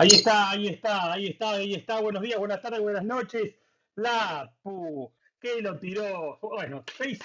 Ahí está, ahí está, ahí está, ahí está. Buenos días, buenas tardes, buenas noches. La pu, que lo tiró. Bueno, 6,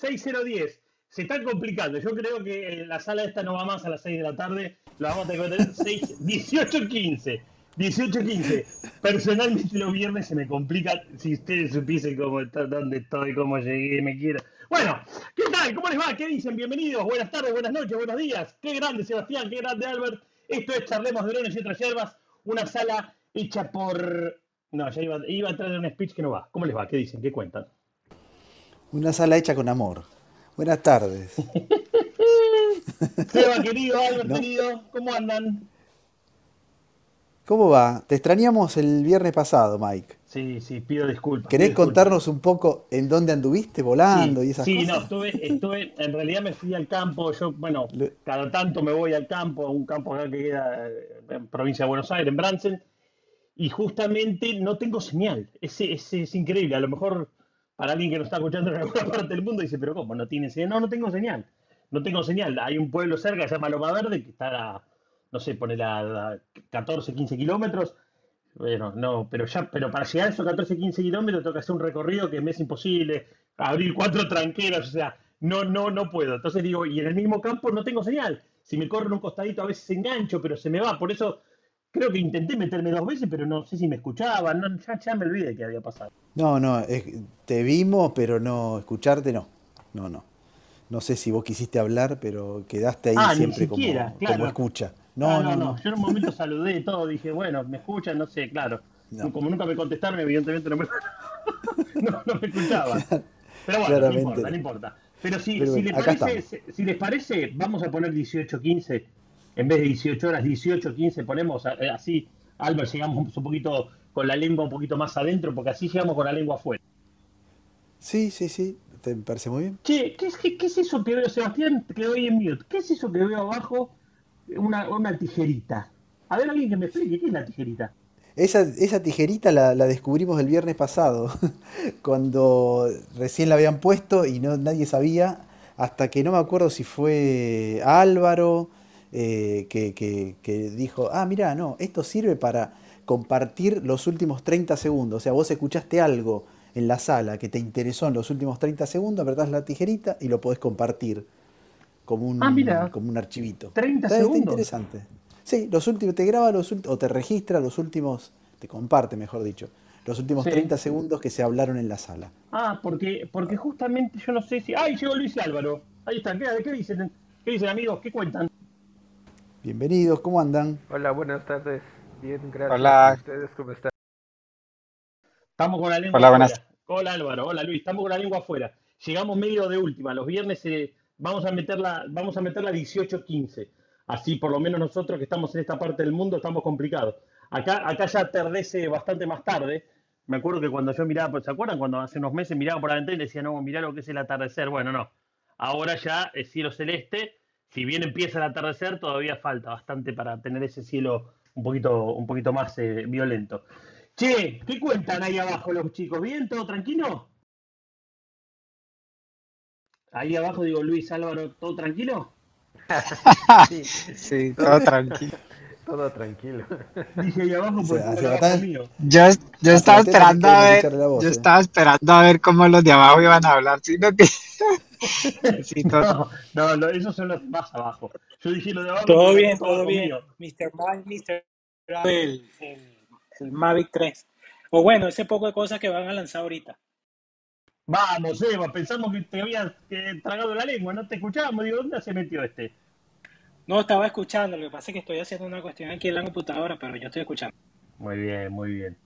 6-0-10. Se está complicando. Yo creo que la sala esta no va más a las 6 de la tarde. La vamos a tener que tener 6, 18-15. 18-15. Personalmente los viernes se me complica. Si ustedes supiesen cómo está, dónde estoy, cómo llegué, me quiero. Bueno, ¿qué tal? ¿Cómo les va? ¿Qué dicen? Bienvenidos. Buenas tardes, buenas noches, buenos días. Qué grande Sebastián, qué grande Albert. Esto es Charlemos de Drones y otras hierbas, una sala hecha por... No, ya iba, iba a traer un speech que no va. ¿Cómo les va? ¿Qué dicen? ¿Qué cuentan? Una sala hecha con amor. Buenas tardes. Seba, querido, Albert, querido, ¿cómo andan? ¿Cómo va? Te extrañamos el viernes pasado, Mike. Sí, sí, pido disculpas. ¿Querés pido contarnos un poco en dónde anduviste volando Sí, y esas sí, cosas? no, estuve, estuve, en realidad me fui al campo, yo, bueno, cada tanto me voy al campo, a un campo acá que queda eh, en provincia de Buenos Aires, en Bransen, y justamente no tengo señal, es, es, es increíble, a lo mejor para alguien que nos está escuchando en alguna parte del mundo dice, pero ¿cómo? ¿No tiene señal? No, no tengo señal, no tengo señal, hay un pueblo cerca que se llama Loma Verde, que está a, no sé, pone a 14, 15 kilómetros, bueno, no, pero ya, pero para llegar a esos 14, 15 kilómetros tengo que hacer un recorrido que me es imposible, abrir cuatro tranqueras, o sea, no, no, no puedo. Entonces digo, y en el mismo campo no tengo señal. Si me corro en un costadito a veces engancho, pero se me va. Por eso creo que intenté meterme dos veces, pero no sé si me escuchaban, no, ya, ya me olvidé qué había pasado. No, no, es- te vimos, pero no, escucharte no. No, no. No sé si vos quisiste hablar, pero quedaste ahí Ah, siempre como, claro. como escucha. Ah, No, no, no. Yo en un momento saludé todo, dije, bueno, me escuchan, no sé, claro. No. Como nunca me contestaron, evidentemente no me, no, no me escuchaban. Pero bueno, Claramente. no importa, no importa. Pero si, Pero si, bueno, les parece, si les parece, vamos a poner 18-15, en vez de 18 horas, 18-15 ponemos eh, así, Albert, llegamos un poquito con la lengua un poquito más adentro, porque así llegamos con la lengua afuera. Sí, sí, sí. ¿Te parece muy bien? Che, ¿qué es, qué, qué es eso que veo, Sebastián? Quedó ahí en mute. ¿Qué es eso que veo abajo? Una, una tijerita. A ver, alguien que me explique, ¿qué es la tijerita? Esa, esa tijerita la, descubrimos el viernes pasado, cuando recién la habían puesto y no, nadie sabía, hasta que no me acuerdo si fue Álvaro eh, que, que- que dijo, ah, mira, no, esto sirve para compartir los últimos 30 segundos. O sea, vos escuchaste algo en la sala que te interesó en los últimos 30 segundos, apretás la tijerita y lo podés compartir como un, Ah, mira. como un archivito. 30 Está- está segundos. interesante. Sí, los últimos, te graba los últimos, o te registra los últimos, te comparte, mejor dicho, los últimos Sí. 30 segundos que se hablaron en la sala. Ah, porque, porque justamente yo no sé si. ¡Ay, llegó Luis Álvaro! Ahí están, ¿qué, qué dicen? ¿Qué dicen, amigos? ¿Qué cuentan? Bienvenidos, ¿cómo andan? Hola, buenas tardes. Bien, gracias. Hola. ¿Y ustedes cómo están? Estamos con la lengua Hola, afuera. buenas. Hola Álvaro, hola Luis, estamos con la lengua afuera. Llegamos medio de última. Los viernes eh, vamos a meterla, vamos a meterla 18-15. Así por lo menos nosotros que estamos en esta parte del mundo estamos complicados. Acá, acá ya atardece bastante más tarde. Me acuerdo que cuando yo miraba, ¿se acuerdan? Cuando hace unos meses miraba por la ventana y decía, no, mirá lo que es el atardecer. Bueno, no. Ahora ya es cielo celeste. Si bien empieza el atardecer, todavía falta bastante para tener ese cielo un poquito, un poquito más eh, violento. Che, ¿qué cuentan ahí abajo los chicos? ¿Bien? ¿Todo tranquilo? Ahí abajo digo, Luis Álvaro, ¿todo tranquilo? Sí, Sí, todo tranquilo. todo tranquilo. Dije ahí abajo O porque sea, se abajo mío. Yo, yo estaba esperando a ver, voz, yo eh. estaba esperando a ver cómo los de abajo iban a hablar, sino que sí, todo- No, no, esos son los más abajo. Yo dije lo de abajo. Todo bien, todo bien. mío. Mr. Mike, Mr. El, el, el Mavic 3. O bueno, ese poco de cosas que van a lanzar ahorita. Vamos, Eva, pensamos que te habías eh, tragado la lengua, no te escuchábamos. Digo, ¿dónde se metió este? No, estaba escuchando. Lo que pasa es que estoy haciendo una cuestión aquí en la computadora, pero yo estoy escuchando. Muy bien, muy bien.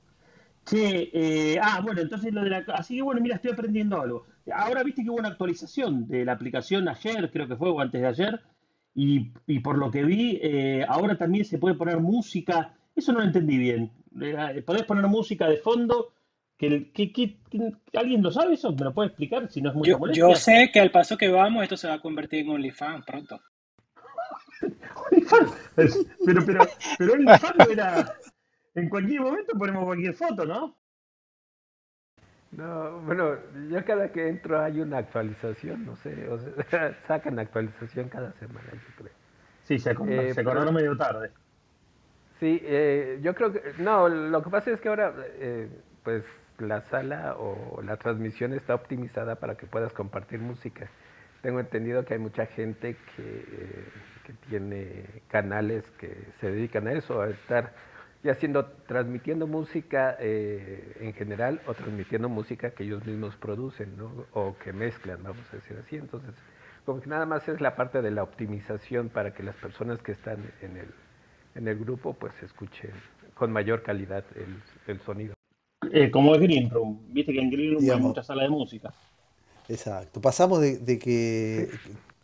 Che, eh, ah, bueno, entonces lo de la... Así que bueno, mira, estoy aprendiendo algo. Ahora viste que hubo una actualización de la aplicación ayer, creo que fue, o antes de ayer, y, y por lo que vi, eh, ahora también se puede poner música. Eso no lo entendí bien. Eh, ¿Podés poner música de fondo? ¿Que, que, ¿Alguien lo sabe eso? ¿Me lo puede explicar si no es mucha Yo, molestia? yo sé que al paso que vamos, esto se va a convertir en OnlyFans pronto. OnlyFans. Pero, pero, pero OnlyFans no era... En cualquier momento ponemos cualquier foto, ¿no? No, bueno, yo cada que entro hay una actualización, no sé, o sea, sacan actualización cada semana, yo creo. Sí, se Eh, se acordaron pero- medio tarde. Sí, eh, yo creo que, no, lo que pasa es que ahora, eh, pues la sala o la transmisión está optimizada para que puedas compartir música. Tengo entendido que hay mucha gente que, eh, tiene canales que se dedican a eso, a estar ya haciendo, transmitiendo música eh, en general o transmitiendo música que ellos mismos producen. O que mezclan, vamos a decir así. Entonces, como que nada más es la parte de la optimización para que las personas que están en el, en el grupo pues escuchen con mayor calidad el, el sonido. Eh, como es Green Room. Viste que en Green Room hay muchas salas de música. exacto. Pasamos de, de que,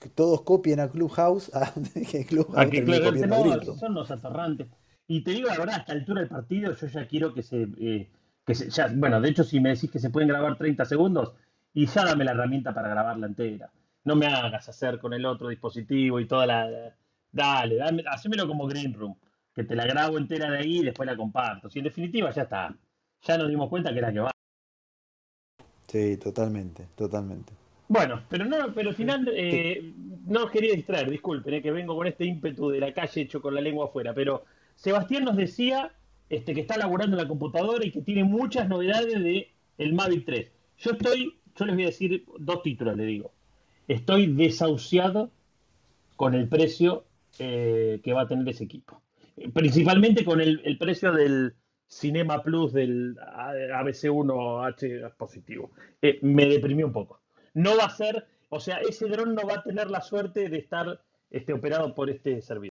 que todos copien a Clubhouse a que A Clubhouse que termine claro, copiando a Green Room. son los atorrantes. Y te digo la verdad, a esta altura del partido, yo ya quiero que se, eh, que se- ya, bueno, de hecho, si me decís que se pueden grabar 30 segundos, y ya dame la herramienta para grabarla entera. No me hagas hacer con el otro dispositivo y toda la. Dale, dame, hacémelo como Green Room, que te la grabo entera de ahí y después la comparto. Si en definitiva ya está. Ya nos dimos cuenta que era que va. Sí, totalmente, totalmente. Bueno, pero no, pero al final eh, no os quería distraer, disculpen, eh, que vengo con este ímpetu de la calle hecho con la lengua afuera, pero Sebastián nos decía este, que está laburando en la computadora y que tiene muchas novedades de el Mavic 3. Yo estoy, yo les voy a decir dos títulos, le digo. Estoy desahuciado con el precio eh, que va a tener ese equipo. Principalmente con el, el precio del Cinema Plus del ABC1H positivo. Eh, me deprimió un poco. No va a ser, o sea, ese dron no va a tener la suerte de estar este, operado por este servidor.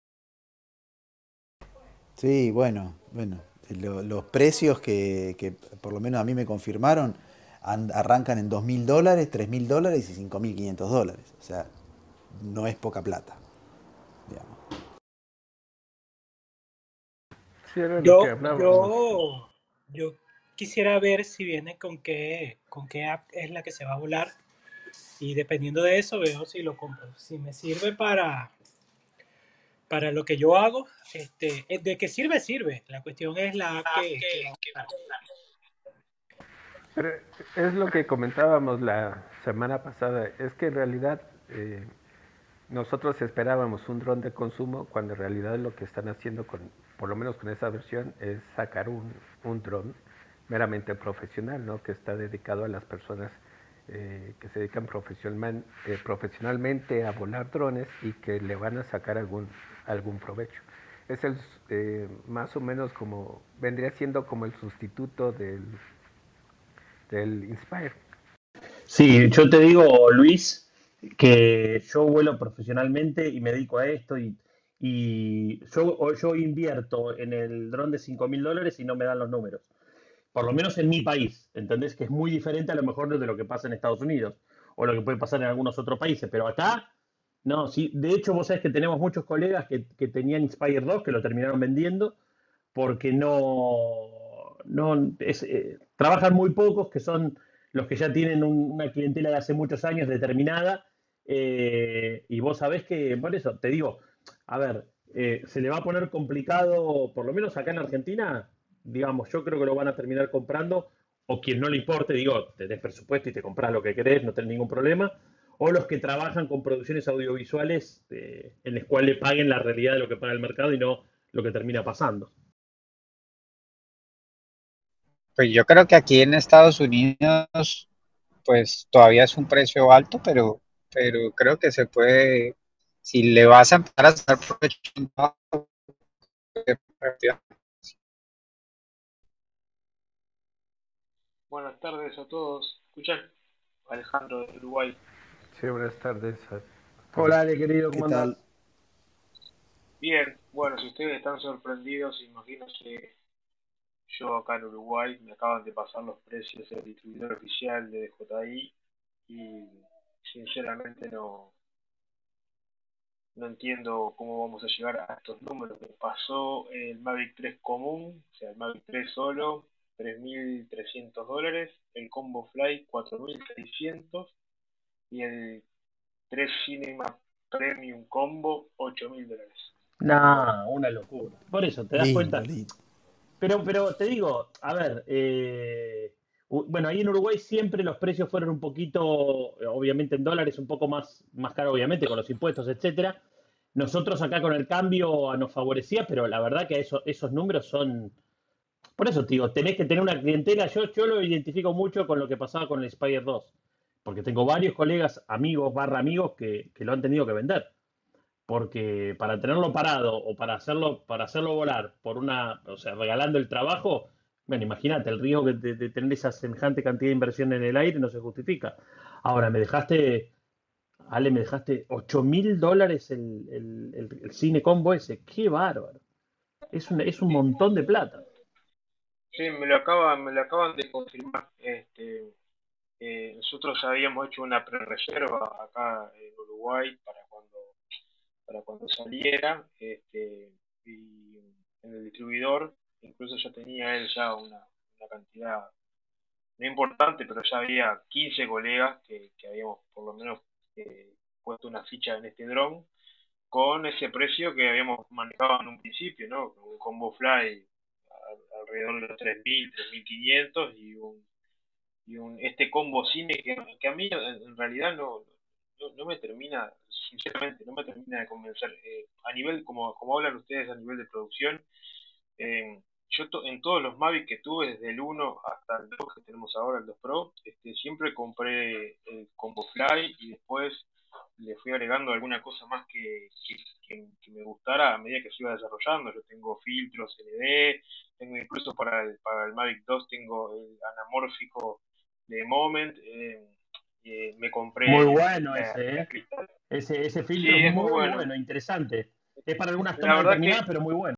Sí, bueno, bueno. lo- los precios que, que por lo menos a mí me confirmaron an- arrancan en 2.000 dólares, 3.000 dólares y 5.500 dólares. O sea, no es poca plata, Sí, era lo que Yo, yo, yo quisiera ver si viene con qué, con qué app es la que se va a volar y dependiendo de eso veo si lo compro. Si me sirve para, para lo que yo hago, este, eh, de que sirve, sirve. La cuestión es la app que, que va a volar. Pero es lo que comentábamos la semana pasada, es que en realidad eh, nosotros esperábamos un dron de consumo cuando en realidad lo que están haciendo con, por lo menos con esa versión, es sacar un, un dron meramente profesional, ¿no? Que está dedicado a las personas eh, que se dedican eh, profesionalmente a volar drones y que le van a sacar algún, algún provecho. Es el, eh, más o menos como, vendría siendo como el sustituto del, del Inspire. Sí, yo te digo, Luis, que yo vuelo profesionalmente y me dedico a esto y, y yo, yo invierto en el dron de 5 mil dólares y no me dan los números. Por lo menos en mi país, ¿entendés? Que es muy diferente a lo mejor de lo que pasa en Estados Unidos o lo que puede pasar en algunos otros países, pero acá, no, sí, de hecho vos sabés que tenemos muchos colegas que, que tenían Inspire 2 que lo terminaron vendiendo porque no, no es, eh, trabajan muy pocos, que son los que ya tienen un- una clientela de hace muchos años determinada, eh, y vos sabés que, por eso, te digo, a ver, eh, se le va a poner complicado, por lo menos acá en Argentina, digamos, yo creo que lo van a terminar comprando, o quien no le importe, digo, tenés presupuesto y te compras lo que querés, no tenés ningún problema, o los que trabajan con producciones audiovisuales eh, en las cuales le paguen la realidad de lo que paga el mercado y no lo que termina pasando. Pues yo creo que aquí en Estados Unidos, pues todavía es un precio alto, pero, pero creo que se puede, si le vas a empezar a sacar provecho, Buenas tardes a todos. ¿Escuchan? Alejandro de Uruguay. Sí, buenas tardes. Hola, Ale, querido, ¿Qué ¿cómo andás? tal? Bien, bueno, si ustedes están sorprendidos, imagínense yo acá en Uruguay, me acaban de pasar los precios del distribuidor oficial de DJI y sinceramente no, no entiendo cómo vamos a llegar a estos números. Me pasó el Mavic 3 común, o sea, el Mavic 3 solo, 3.300 dólares, el Combo Fly 4.600 y el 3 Cinema Premium Combo 8.000 dólares. No, una locura. Por eso, te das Lindo, cuenta. lindo. Pero, pero te digo, a ver, eh, bueno, ahí en Uruguay siempre los precios fueron un poquito, eh, obviamente en dólares, un poco más, más caro, obviamente, con los impuestos, etcétera. nosotros acá con el cambio nos favorecía, pero la verdad que eso, esos números son... Por eso, tío, tenés que tener una clientela. Yo, yo lo identifico mucho con lo que pasaba con el Spider 2, porque tengo varios colegas, amigos, barra amigos, que, que lo han tenido que vender porque para tenerlo parado o para hacerlo, para hacerlo volar por una, o sea, regalando el trabajo, bueno, imagínate, el riesgo de, de, tener esa semejante cantidad de inversión en el aire no se justifica. Ahora, me dejaste, Ale, me dejaste 8 mil dólares el, el, cine combo ese, qué bárbaro. Es un, es un montón de plata. Sí, me lo acaban, me lo acaban de confirmar. Este, eh, nosotros habíamos hecho una pre-reserva acá en Uruguay para para cuando saliera, este, y en el distribuidor, incluso ya tenía él ya una, cantidad no importante, pero ya había 15 colegas que, habíamos por lo menos eh, puesto una ficha en este dron con ese precio que habíamos manejado en un principio, ¿no? Un combo fly alrededor de los 3.000, 3.500 y un, y un este combo cine que, que a mí en realidad no, no, no me termina sinceramente, no me termina de convencer. Eh, a nivel, como, como hablan ustedes a nivel de producción, eh, yo en todos los Mavic que tuve, desde el 1 hasta el 2 que tenemos ahora, el 2 Pro, este, siempre compré el Combo Fly y después le fui agregando alguna cosa más que, que, me gustara a medida que se iba desarrollando. Yo tengo filtros ND, tengo incluso para el, para el Mavic 2 tengo el anamórfico de Moment. Eh, me compré. Muy bueno ese, ¿eh? Ese, ese filtro es muy, bueno. interesante. Es para algunas tomas determinadas, pero muy bueno.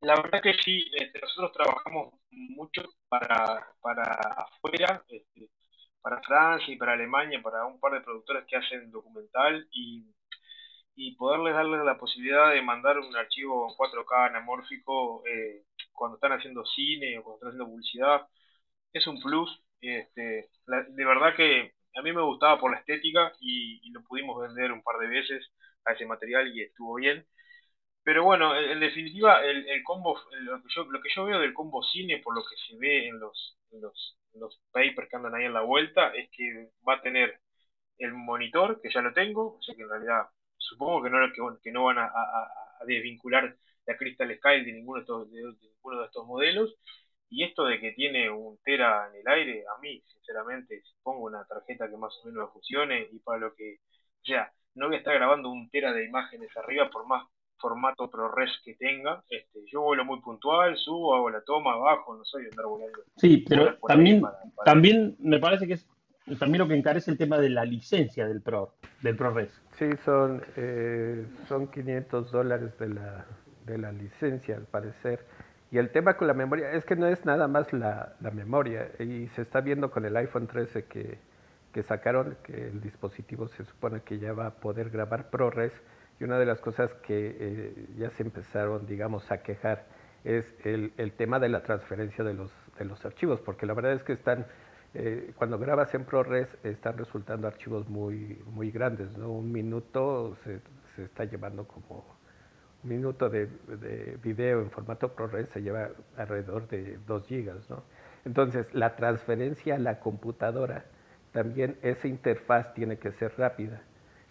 La verdad que sí, este, nosotros trabajamos mucho para, para afuera, este, para Francia y para Alemania, para un par de productores que hacen documental y, y poderles darles la posibilidad de mandar un archivo 4K anamórfico eh, cuando están haciendo cine o cuando están haciendo publicidad, es un plus. Este, de verdad que a mí me gustaba por la estética y, lo pudimos vender un par de veces a ese material y estuvo bien. Pero bueno, en, definitiva, el, el combo, lo que, yo, lo que yo veo del combo cine, por lo que se ve en los, los, los papers que andan ahí en la vuelta, es que va a tener el monitor, que ya lo tengo, o sea que en realidad supongo que no, que, que no van a, a, desvincular la Crystal Sky de ninguno de estos, de ninguno de estos modelos, y esto de que tiene un tera en el aire, a mí, sinceramente, si pongo una tarjeta que más o menos funcione y para lo que, o sea, no voy a estar grabando un tera de imágenes arriba por más formato ProRes que tenga. Este, yo vuelo muy puntual, subo, hago la toma, bajo, no soy de andar volando. Sí, pero también, también me parece que es también lo que encarece el tema de la licencia del Pro, del ProRes. Sí, son, eh, son 500 dólares de la, de la licencia, al parecer. Y el tema con la memoria es que no es nada más la, memoria. Y se está viendo con el iPhone 13 que, que, sacaron, que el dispositivo se supone que ya va a poder grabar ProRes. Y una de las cosas que eh, ya se empezaron, digamos, a quejar es el, el, tema de la transferencia de los, de los archivos, porque la verdad es que están, eh, cuando grabas en ProRes, están resultando archivos muy, muy grandes, ¿no? Un minuto se, se está llevando como minuto de, de, video en formato ProRes se lleva alrededor de 2 gigas, ¿no? Entonces, la transferencia a la computadora, también esa interfaz tiene que ser rápida.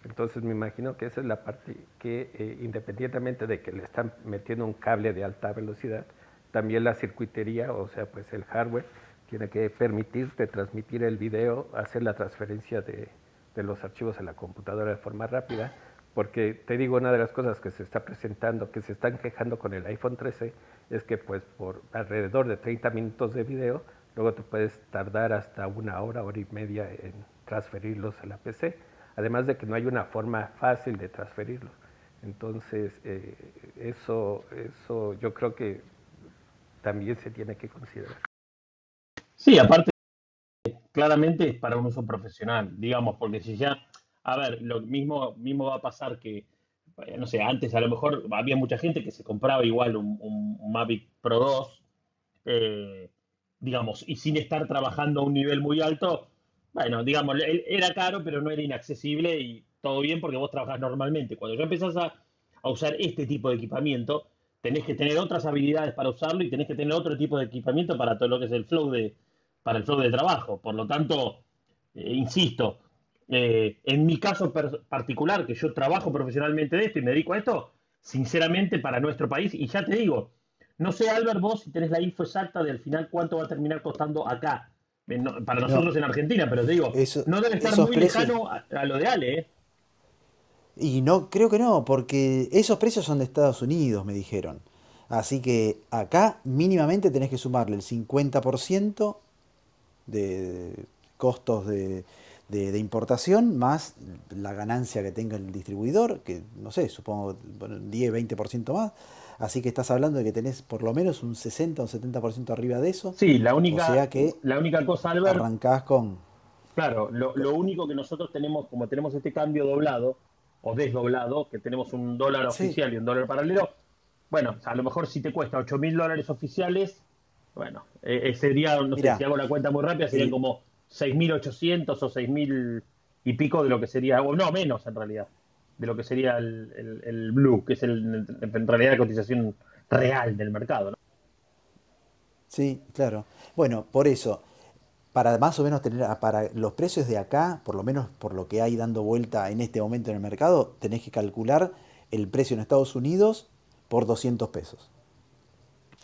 Entonces, me imagino que esa es la parte que, eh, independientemente de que le están metiendo un cable de alta velocidad, también la circuitería, o sea, pues el hardware, tiene que permitirte transmitir el video, hacer la transferencia de, de los archivos a la computadora de forma rápida porque te digo, una de las cosas que se está presentando, que se están quejando con el iPhone 13, es que pues por alrededor de 30 minutos de video, luego te puedes tardar hasta una hora, hora y media en transferirlos a la PC, además de que no hay una forma fácil de transferirlos. Entonces, eh, eso, eso yo creo que también se tiene que considerar. Sí, aparte, claramente es para un uso profesional, digamos, porque si ya a ver, lo mismo, mismo va a pasar que, eh, no sé, antes a lo mejor había mucha gente que se compraba igual un, Mavic Pro 2, eh, digamos, y sin estar trabajando a un nivel muy alto, bueno, digamos, era caro, pero no era inaccesible y todo bien porque vos trabajás normalmente. Cuando ya empezás a, a usar este tipo de equipamiento, tenés que tener otras habilidades para usarlo y tenés que tener otro tipo de equipamiento para todo lo que es el flow de, para el flow de trabajo. Por lo tanto, eh, insisto, eh, en mi caso particular, que yo trabajo profesionalmente de esto y me dedico a esto, sinceramente para nuestro país, y ya te digo, no sé, Albert, vos si tenés la info exacta del final cuánto va a terminar costando acá, para nosotros en Argentina, pero te digo, no debe estar muy lejano a, lo de Ale, ¿eh? Y no, creo que no, porque esos precios son de Estados Unidos, me dijeron. Así que acá mínimamente tenés que sumarle el 50% de costos de, de, importación más la ganancia que tenga el distribuidor, que no sé, supongo bueno, 10, 20% más. Así que estás hablando de que tenés por lo menos un 60 o 70% arriba de eso. Sí, la única, o sea que la única cosa, Albert, arrancás con... Claro, lo, lo, único que nosotros tenemos, como tenemos este cambio doblado o desdoblado, que tenemos un dólar oficial y un dólar paralelo, bueno, a lo mejor si te cuesta 8 mil dólares oficiales, bueno, eh, eh sería, no sé, si hago la cuenta muy rápida, serían como 6.800 o 6.000 y pico de lo que sería, o no, menos en realidad, de lo que sería el, Blue, que es el, en realidad la cotización real del mercado. ¿no? Sí, claro. Bueno, por eso, para más o menos tener, para los precios de acá, por lo menos por lo que hay dando vuelta en este momento en el mercado, tenés que calcular el precio en Estados Unidos por 200 pesos.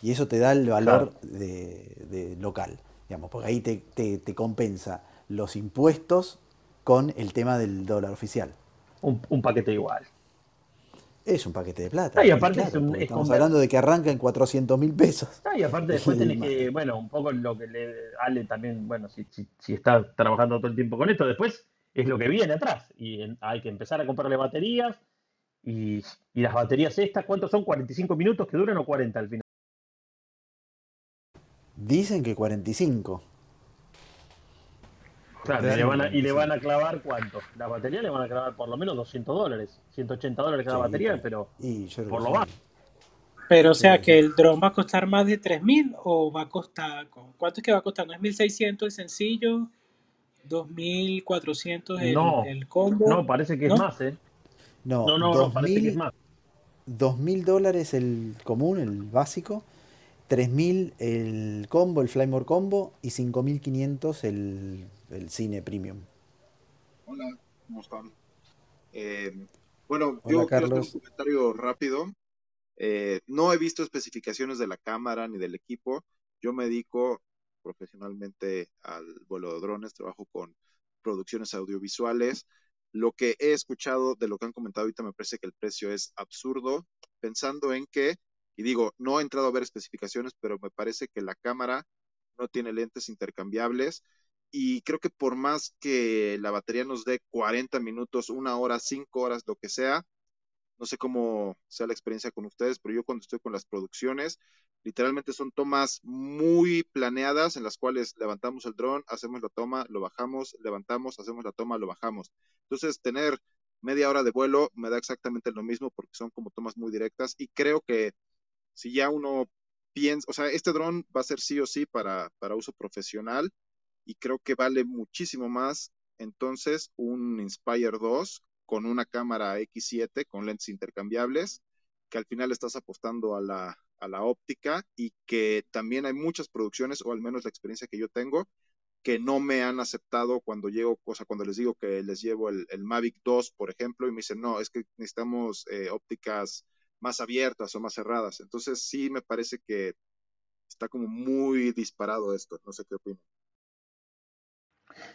Y eso te da el valor de local porque ahí te, compensa los impuestos con el tema del dólar oficial. Un, paquete igual. Es un paquete de plata. y aparte estamos hablando de que arranca en 400 mil pesos. y aparte después tenés que, bueno, un poco lo que le Ale también, bueno, si, si, está trabajando todo el tiempo con esto, después es lo que viene atrás. Y hay que empezar a comprarle baterías. Y, y las baterías estas, ¿cuántos son? ¿45 minutos que duran o 40 al final? Dicen que 45. Claro, y le, van a, y le van a clavar cuánto. La batería le van a clavar por lo menos 200 dólares, 180 dólares cada batería, pero por lo bajo. Pero o sea que el dron va a costar más de 3000 o va a costar, ¿cuánto es que va a costar? ¿No es 1600 el sencillo? 2400 el, el combo. No, parece que es más, ¿eh? No, no, no, parece que es más. 2000 dólares el común, el básico, 3.000 el combo, el Flymore combo y 5.500 el, el cine premium. Hola, ¿cómo están? Eh, bueno, yo quiero hacer un comentario rápido. Eh, no he visto especificaciones de la cámara ni del equipo. Yo me dedico profesionalmente al vuelo de drones, trabajo con producciones audiovisuales. Lo que he escuchado de lo que han comentado ahorita me parece que el precio es absurdo, pensando en que y digo, no he entrado a ver especificaciones, pero me parece que la cámara no tiene lentes intercambiables. Y creo que por más que la batería nos dé 40 minutos, una hora, cinco horas, lo que sea, no sé cómo sea la experiencia con ustedes, pero yo cuando estoy con las producciones, literalmente son tomas muy planeadas en las cuales levantamos el dron, hacemos la toma, lo bajamos, levantamos, hacemos la toma, lo bajamos. Entonces, tener media hora de vuelo me da exactamente lo mismo porque son como tomas muy directas y creo que si ya uno piensa, o sea, este dron va a ser sí o sí para, para uso profesional y creo que vale muchísimo más entonces un Inspire 2 con una cámara X7 con lentes intercambiables, que al final estás apostando a la, a la óptica y que también hay muchas producciones, o al menos la experiencia que yo tengo, que no me han aceptado cuando llego, o sea, cuando les digo que les llevo el, Mavic 2, por ejemplo, y me dicen, no, es que necesitamos eh, ópticas más abiertas o más cerradas. Entonces sí me parece que está como muy disparado esto. No sé qué opinan.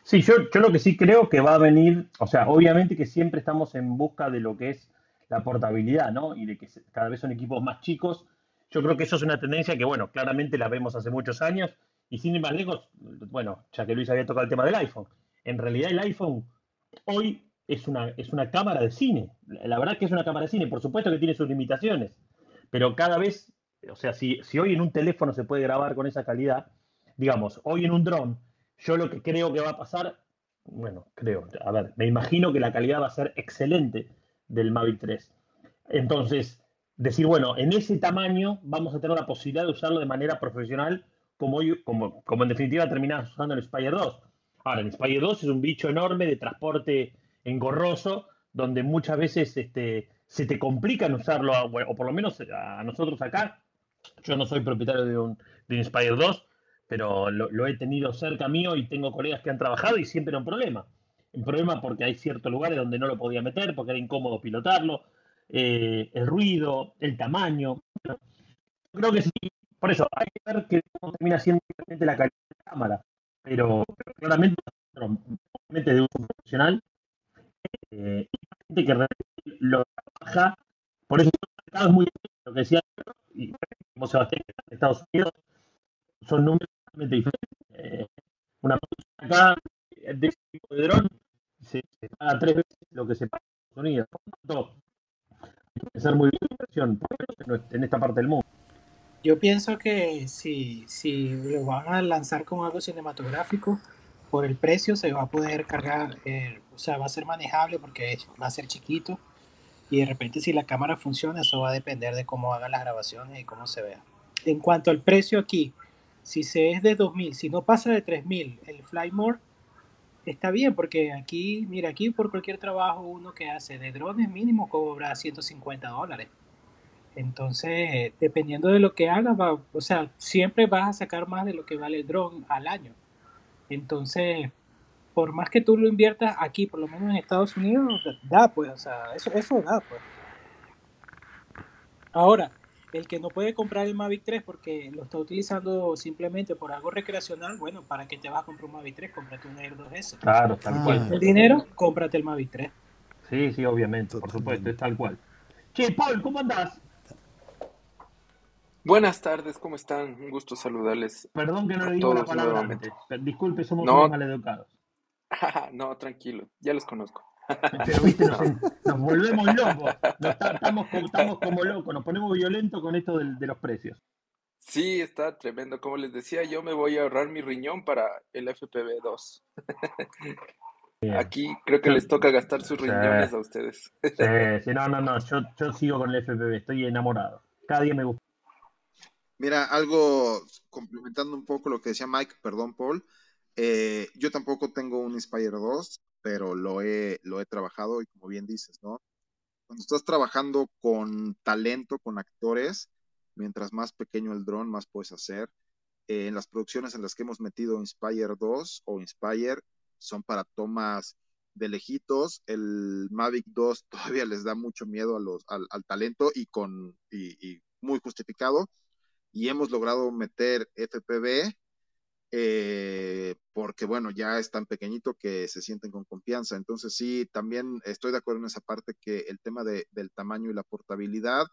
Sí, yo, yo lo que sí creo que va a venir, o sea, obviamente que siempre estamos en busca de lo que es la portabilidad, ¿no? Y de que cada vez son equipos más chicos. Yo creo que eso es una tendencia que, bueno, claramente la vemos hace muchos años y sin ir más lejos, bueno, ya que Luis había tocado el tema del iPhone, en realidad el iPhone hoy es una, es una cámara de cine. La verdad que es una cámara de cine, por supuesto que tiene sus limitaciones, pero cada vez, o sea, si, si hoy en un teléfono se puede grabar con esa calidad, digamos, hoy en un dron, yo lo que creo que va a pasar, bueno, creo, a ver, me imagino que la calidad va a ser excelente del Mavic 3. Entonces, decir, bueno, en ese tamaño vamos a tener la posibilidad de usarlo de manera profesional, como, hoy, como, como en definitiva terminás usando el Spire 2. Ahora, el Spire 2 es un bicho enorme de transporte engorroso, donde muchas veces este, se te complica usarlo, o por lo menos a nosotros acá. Yo no soy propietario de un, de Inspire 2, pero lo, he tenido cerca mío y tengo colegas que han trabajado y siempre era un problema. en problema porque hay ciertos lugares donde no lo podía meter, porque era incómodo pilotarlo, eh, el ruido, el tamaño. Creo que sí, por eso hay que ver que cómo termina siendo la calidad de la cámara, pero, claramente, de uso profesional, eh, gente que lo trabaja, por eso es muy lo que decía, y como Sebastián en Estados Unidos, son números totalmente diferentes. Eh, una producción acá de ese tipo de dron se, paga tres veces lo que se paga en Estados Unidos. Por lo tanto, hay que ser muy bien inversión, en esta parte del mundo. Yo pienso que si, si lo van a lanzar con algo cinematográfico, por el precio se va a poder cargar, eh, o sea, va a ser manejable porque va a ser chiquito y de repente si la cámara funciona, eso va a depender de cómo hagan las grabaciones y cómo se vea. En cuanto al precio aquí, si se es de 2000, si no pasa de 3000, el Flymore está bien porque aquí, mira, aquí por cualquier trabajo uno que hace de drones mínimo cobra 150 dólares. Entonces, dependiendo de lo que hagas, va, o sea, siempre vas a sacar más de lo que vale el dron al año. Entonces, por más que tú lo inviertas aquí, por lo menos en Estados Unidos, da pues, o sea, eso, eso da pues. Ahora, el que no puede comprar el Mavic 3 porque lo está utilizando simplemente por algo recreacional, bueno, ¿para qué te vas a comprar un Mavic 3? Cómprate un Air 2S. Claro, tal cual. El dinero, cómprate el Mavic 3. Sí, sí, obviamente, por supuesto, es tal cual. Che, Paul, ¿cómo andás? Buenas tardes, ¿cómo están? Un gusto saludarles. Perdón que no le digo la palabra antes. Disculpe, somos muy maleducados. no, tranquilo, ya los conozco. Pero viste, nos, volvemos locos. estamos, como locos, nos ponemos violentos con esto de, los precios. Sí, está tremendo. Como les decía, yo me voy a ahorrar mi riñón para el FPV2. Aquí creo que les toca gastar sus riñones a ustedes. Sí, no, no, no. Yo, yo sigo con el FPV, estoy enamorado. Cada día me gusta. Mira, algo complementando un poco lo que decía Mike, perdón, Paul. Eh, yo tampoco tengo un Inspire 2, pero lo he, lo he trabajado y como bien dices, ¿no? Cuando estás trabajando con talento, con actores, mientras más pequeño el dron, más puedes hacer. Eh, en las producciones en las que hemos metido Inspire 2 o Inspire, son para tomas de lejitos. El Mavic 2 todavía les da mucho miedo a los, al, talento y, con, y muy justificado y hemos logrado meter FPV eh, porque bueno, ya es tan pequeñito que se sienten con confianza. Entonces sí, también estoy de acuerdo en esa parte que el tema de, del tamaño y la portabilidad,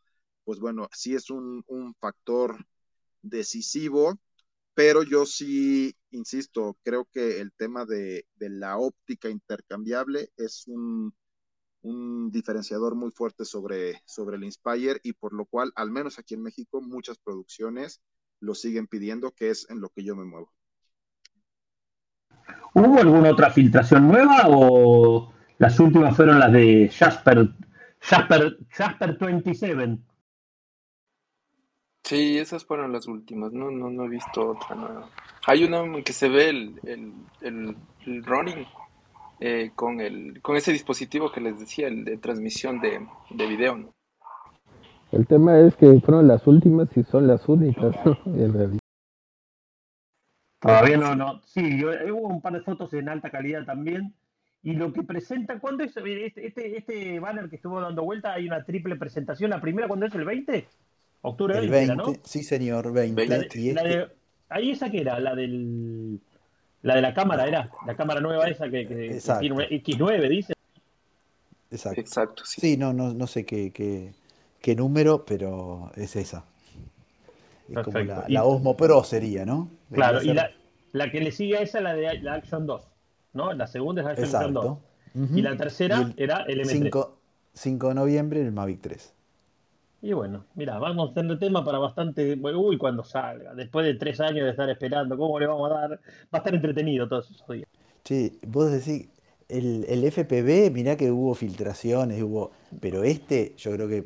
pues bueno, sí es un, factor decisivo, pero yo sí, insisto, creo que el tema de, la óptica intercambiable es un, diferenciador muy fuerte sobre el Inspire y por lo cual, al menos aquí en México, muchas producciones lo siguen pidiendo, que es en lo que yo me muevo. ¿Hubo alguna otra filtración nueva o las últimas fueron las de Jasper, Jasper, Jasper 27? Sí, esas fueron las últimas, no, no, no he visto otra nueva. Hay una en que se ve el, el, el, el running eh, con, el, con ese dispositivo que les decía, el de transmisión de, de video. ¿no? El tema es que fueron las últimas y son las únicas, en realidad. Todavía no, no. Sí, hubo un par de fotos en alta calidad también. Y lo que presenta, ¿cuándo es? Este, este, este banner que estuvo dando vuelta, hay una triple presentación. ¿La primera cuándo es? ¿El 20? Octubre el 20, ¿no? Sí, señor, 20. Este ahí esa que era, la del la de la cámara era, la cámara nueva esa que, que tiene X9, dice. Exacto. Exacto, sí. Sí, no, no, no sé qué, qué, qué número, pero es esa. Es como la, la, Osmo Pro sería, ¿no? Claro, y la, la, que le sigue a esa es la de la Action 2, ¿no? La segunda es la Action 2. Y la tercera era el M3. 5, 5 de noviembre el Mavic 3. Y bueno, mira, vamos a tener tema para bastante. Uy, cuando salga, después de tres años de estar esperando, ¿cómo le vamos a dar? Va a estar entretenido todos esos días. Sí, vos decís, el, el FPV, mirá que hubo filtraciones, hubo. Pero este, yo creo que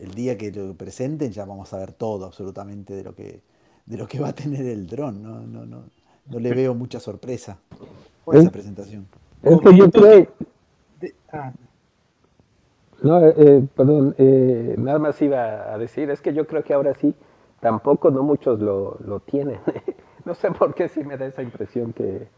el día que lo presenten ya vamos a ver todo absolutamente de lo que, de lo que va a tener el dron. No, no, no, no le veo mucha sorpresa por esa presentación. Es que yo creo. Ah, no, eh, eh, perdón, eh, nada más iba a decir, es que yo creo que ahora sí, tampoco no muchos lo, lo tienen. no sé por qué sí me da esa impresión que,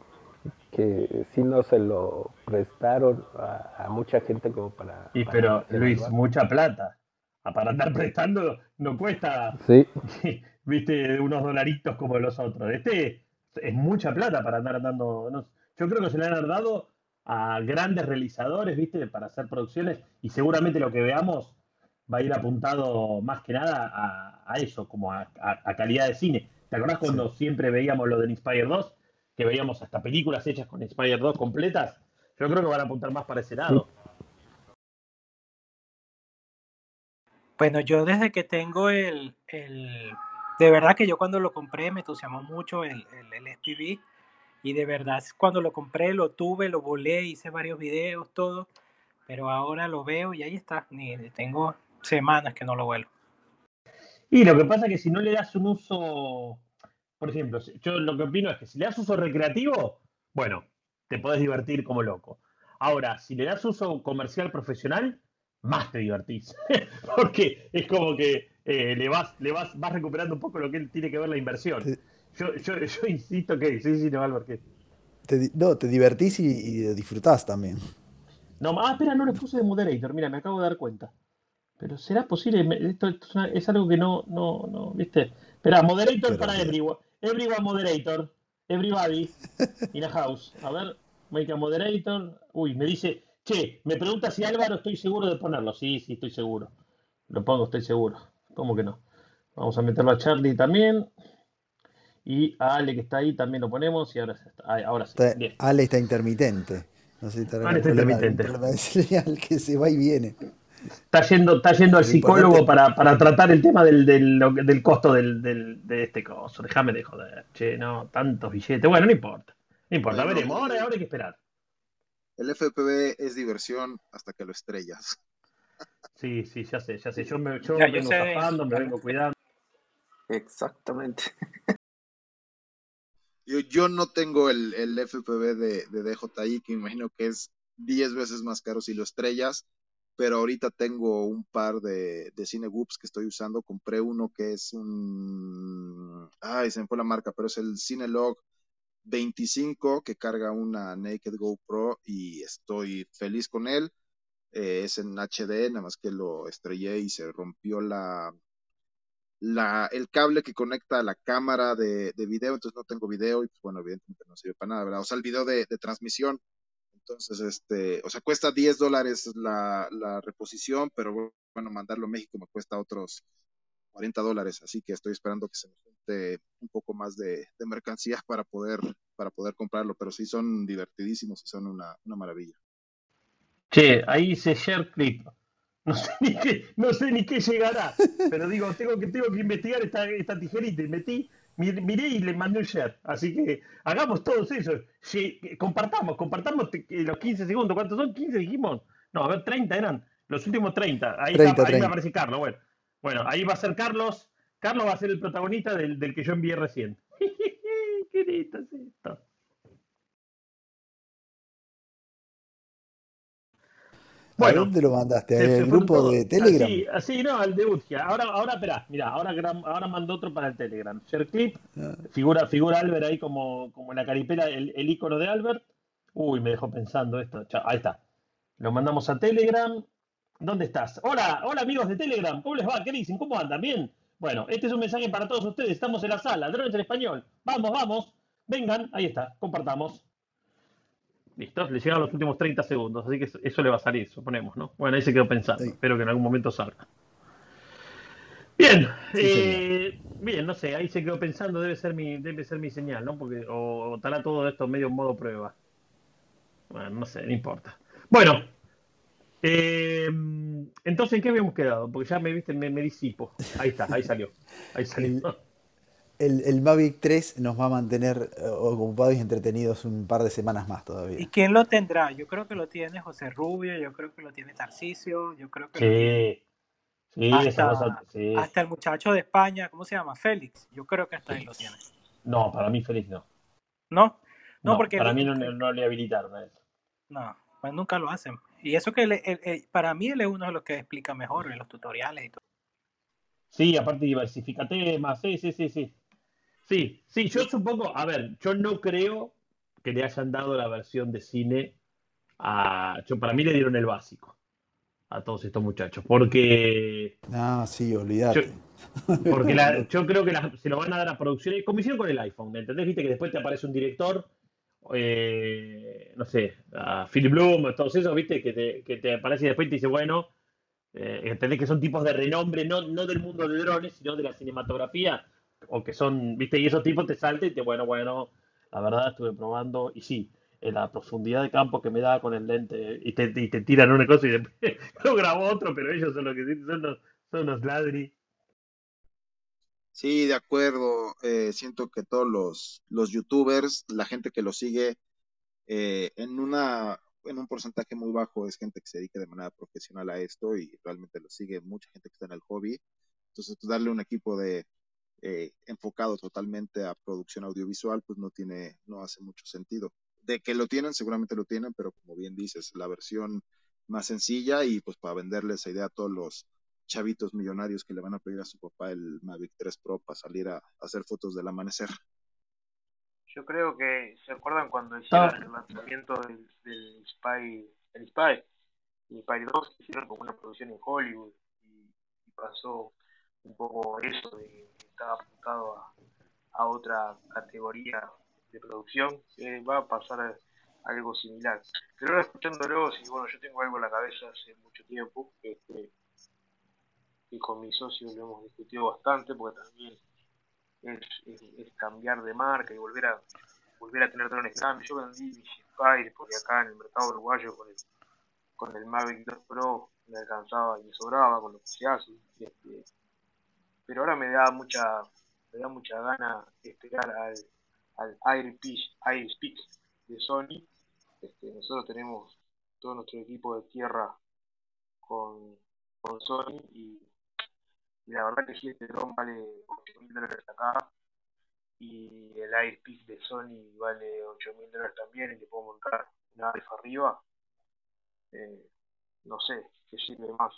que sí no se lo prestaron a, mucha gente como para... Y pero, Luis, mucha plata. Para andar prestando no cuesta, sí. viste, unos dolaritos como los otros. Este es mucha plata para andar andando. yo creo que se le han dado a grandes realizadores, viste, para hacer producciones y seguramente lo que veamos va a ir apuntado más que nada a, eso, como a, calidad de cine. ¿Te acordás cuando siempre veíamos lo del Inspire 2? Que veíamos hasta películas hechas con Inspire 2 completas. Yo creo que van a apuntar más para ese lado. Bueno, yo desde que tengo el, el, De verdad que yo cuando lo compré me entusiasmó mucho el, el, el SPV. Y de verdad, cuando lo compré, lo tuve, lo volé, hice varios videos, todo. Pero ahora lo veo y ahí está. Ni tengo semanas que no lo vuelo. Y lo que pasa es que si no le das un uso, por ejemplo, yo lo que opino es que si le das uso recreativo, bueno, te podés divertir como loco. Ahora, si le das uso comercial profesional, más te divertís. Porque es como que eh, le vas, le vas, vas recuperando un poco lo que tiene que ver la inversión. Yo, yo, yo insisto que, sí, sí, no, Álvaro, que. Te, no, te divertís y, y, disfrutás también. No, ah, espera, no le puse de moderator, mira, me acabo de dar cuenta. Pero ¿será posible? Esto, es algo que no, no, no, ¿viste? Espera, moderator para everyone. Everyone moderator. Everybody in a house. A ver, make a moderator. Uy, me dice, che, me pregunta si Álvaro estoy seguro de ponerlo. Sí, sí, estoy seguro. Lo pongo, estoy seguro. ¿Cómo que no? Vamos a meterlo a Charlie también. Y a Ale que está ahí también lo ponemos. Y ahora, ahora sí. Ale está intermitente. No sé si está, Ale está intermitente. que se va y viene. Está yendo, está yendo al psicólogo para, para, tratar el tema del, del, del costo del, del, de este coso. Déjame de joder. Che, no, tantos billetes. Bueno, no importa. No importa, veremos. Ahora, ahora hay que esperar. El FPV es diversión hasta que lo estrellas. Sí, sí, ya sé, ya sé. Yo me, yo vengo zafando, me vengo cuidando. Exactamente. Yo, yo no tengo el, el FPV de, de DJI, que imagino que es 10 veces más caro si lo estrellas pero ahorita tengo un par de, de Cinewhoops que estoy usando. Compré uno que es un. Ay, se me fue la marca, pero es el Cinelog 25 que carga una Naked GoPro y estoy feliz con él. Eh, es en HD, nada más que lo estrellé y se rompió la, la, el cable que conecta la cámara de, de, video, entonces no tengo video y pues bueno, evidentemente no sirve para nada, ¿verdad? O sea, el video de, de transmisión entonces, este, o sea, cuesta 10 dólares la, la reposición, pero bueno, mandarlo a México me cuesta otros 40 dólares, así que estoy esperando que se me junte un poco más de, de mercancía para poder, para poder comprarlo, pero sí son divertidísimos y son una, una maravilla. Che, ahí dice share clip. No sé ni qué, no sé ni qué llegará, pero digo, tengo que, tengo que investigar esta, esta tijerita y metí miré y le mandé un share. Así que hagamos todos eso. compartamos, compartamos los 15 segundos. ¿Cuántos son? ¿15 dijimos? No, a ver, 30 eran. Los últimos 30. Ahí, ahí me aparece Carlos. Bueno. Bueno, ahí va a ser Carlos. Carlos va a ser el protagonista del, del que yo envié recién. Qué lindo es esto. Bueno, ¿A dónde lo mandaste? ¿En el grupo de Telegram? Sí, así, no, al de Utgia. Ahora, ahora, espera, mira, ahora, ahora mando otro para el Telegram. Share clip, ah. figura, figura Albert ahí como, como en la caripela, el, el, icono de Albert. Uy, me dejó pensando esto. Ahí está. Lo mandamos a Telegram. ¿Dónde estás? Hola, hola amigos de Telegram. ¿Cómo les va? ¿Qué dicen? ¿Cómo andan? Bien. Bueno, este es un mensaje para todos ustedes. Estamos en la sala. Drones en español. Vamos, vamos. Vengan. Ahí está. Compartamos. Listo, le llegan los últimos 30 segundos, así que eso, le va a salir, suponemos, ¿no? Bueno, ahí se quedó pensando, espero que en algún momento salga. Bien, eh, bien, no sé, ahí se quedó pensando, debe ser mi, debe ser mi señal, ¿no? Porque, o, estará todo esto medio en modo prueba. Bueno, no sé, no importa. Bueno, eh, entonces, ¿en qué habíamos quedado? Porque ya me viste, me, me disipo. Ahí está, ahí salió. Ahí salió el, el, Mavic 3 nos va a mantener eh, ocupados y entretenidos un par de semanas más todavía. ¿Y quién lo tendrá? Yo creo que lo tiene José Rubio, yo creo que lo tiene Tarcisio, yo creo que sí. lo tiene... Sí, hasta, sí. hasta el muchacho de España, ¿cómo se llama? Félix. Yo creo que hasta ahí lo tiene. No, para mí Félix no. ¿No? No, porque para mí no, no, le habilitaron a eso. No, pues nunca lo hacen. Y eso que para mí él es uno de los que explica mejor en los tutoriales y todo. Sí, aparte diversifica temas, sí, sí, sí, sí. Sí, sí, yo supongo, a ver, yo no creo que le hayan dado la versión de cine a... Yo, para mí le dieron el básico a todos estos muchachos, porque... Ah, sí, olvídate. porque yo creo que se lo van a dar a producciones, como hicieron con el iPhone, ¿me entendés? Viste que después te aparece un director, eh, no sé, a Philip Bloom, todos esos, viste, que te, que te aparece y después te dice, bueno, eh, entendés que son tipos de renombre, no, no del mundo de drones, sino de la cinematografía, o que son, viste, y esos tipos te saltan y te, bueno, bueno, la verdad estuve probando, y sí, en la profundidad de campo que me da con el lente, y te, y te tiran una cosa y después lo grabo otro, pero ellos son los que son los, son los ladri. Sí, de acuerdo. Eh, siento que todos los, los youtubers, la gente que los sigue, eh, en una en un porcentaje muy bajo es gente que se dedica de manera profesional a esto y realmente lo sigue mucha gente que está en el hobby. Entonces, pues, darle un equipo de eh, enfocado totalmente a producción audiovisual, pues no tiene, no hace mucho sentido. De que lo tienen, seguramente lo tienen, pero como bien dices, la versión más sencilla y pues para venderle esa idea a todos los chavitos millonarios que le van a pedir a su papá el Mavic 3 Pro para salir a hacer fotos del amanecer. Yo creo que, ¿se acuerdan cuando hicieron el lanzamiento del, del Spy, el Spy, el Spy 2, hicieron como una producción en Hollywood y, pasó un poco eso de que estaba apuntado a, a otra categoría de producción, va a pasar algo similar. Pero ahora escuchándolo, si bueno, yo tengo algo en la cabeza hace mucho tiempo, este, y con mis socios lo hemos discutido bastante, porque también es, cambiar de marca y volver a volver a tener drones grandes. Yo vendí mi Fire porque acá en el mercado uruguayo con el, con el Mavic 2 Pro me alcanzaba y me sobraba con lo que se hace. Este, pero ahora me da mucha me da mucha gana esperar al, al Air, Speak de Sony. Este, nosotros tenemos todo nuestro equipo de tierra con, con Sony y la verdad que sí, este dron vale 8 mil dólares acá y el Airpeak de Sony vale 8 mil dólares también y te puedo montar una alfa arriba. Eh, no sé qué sirve más.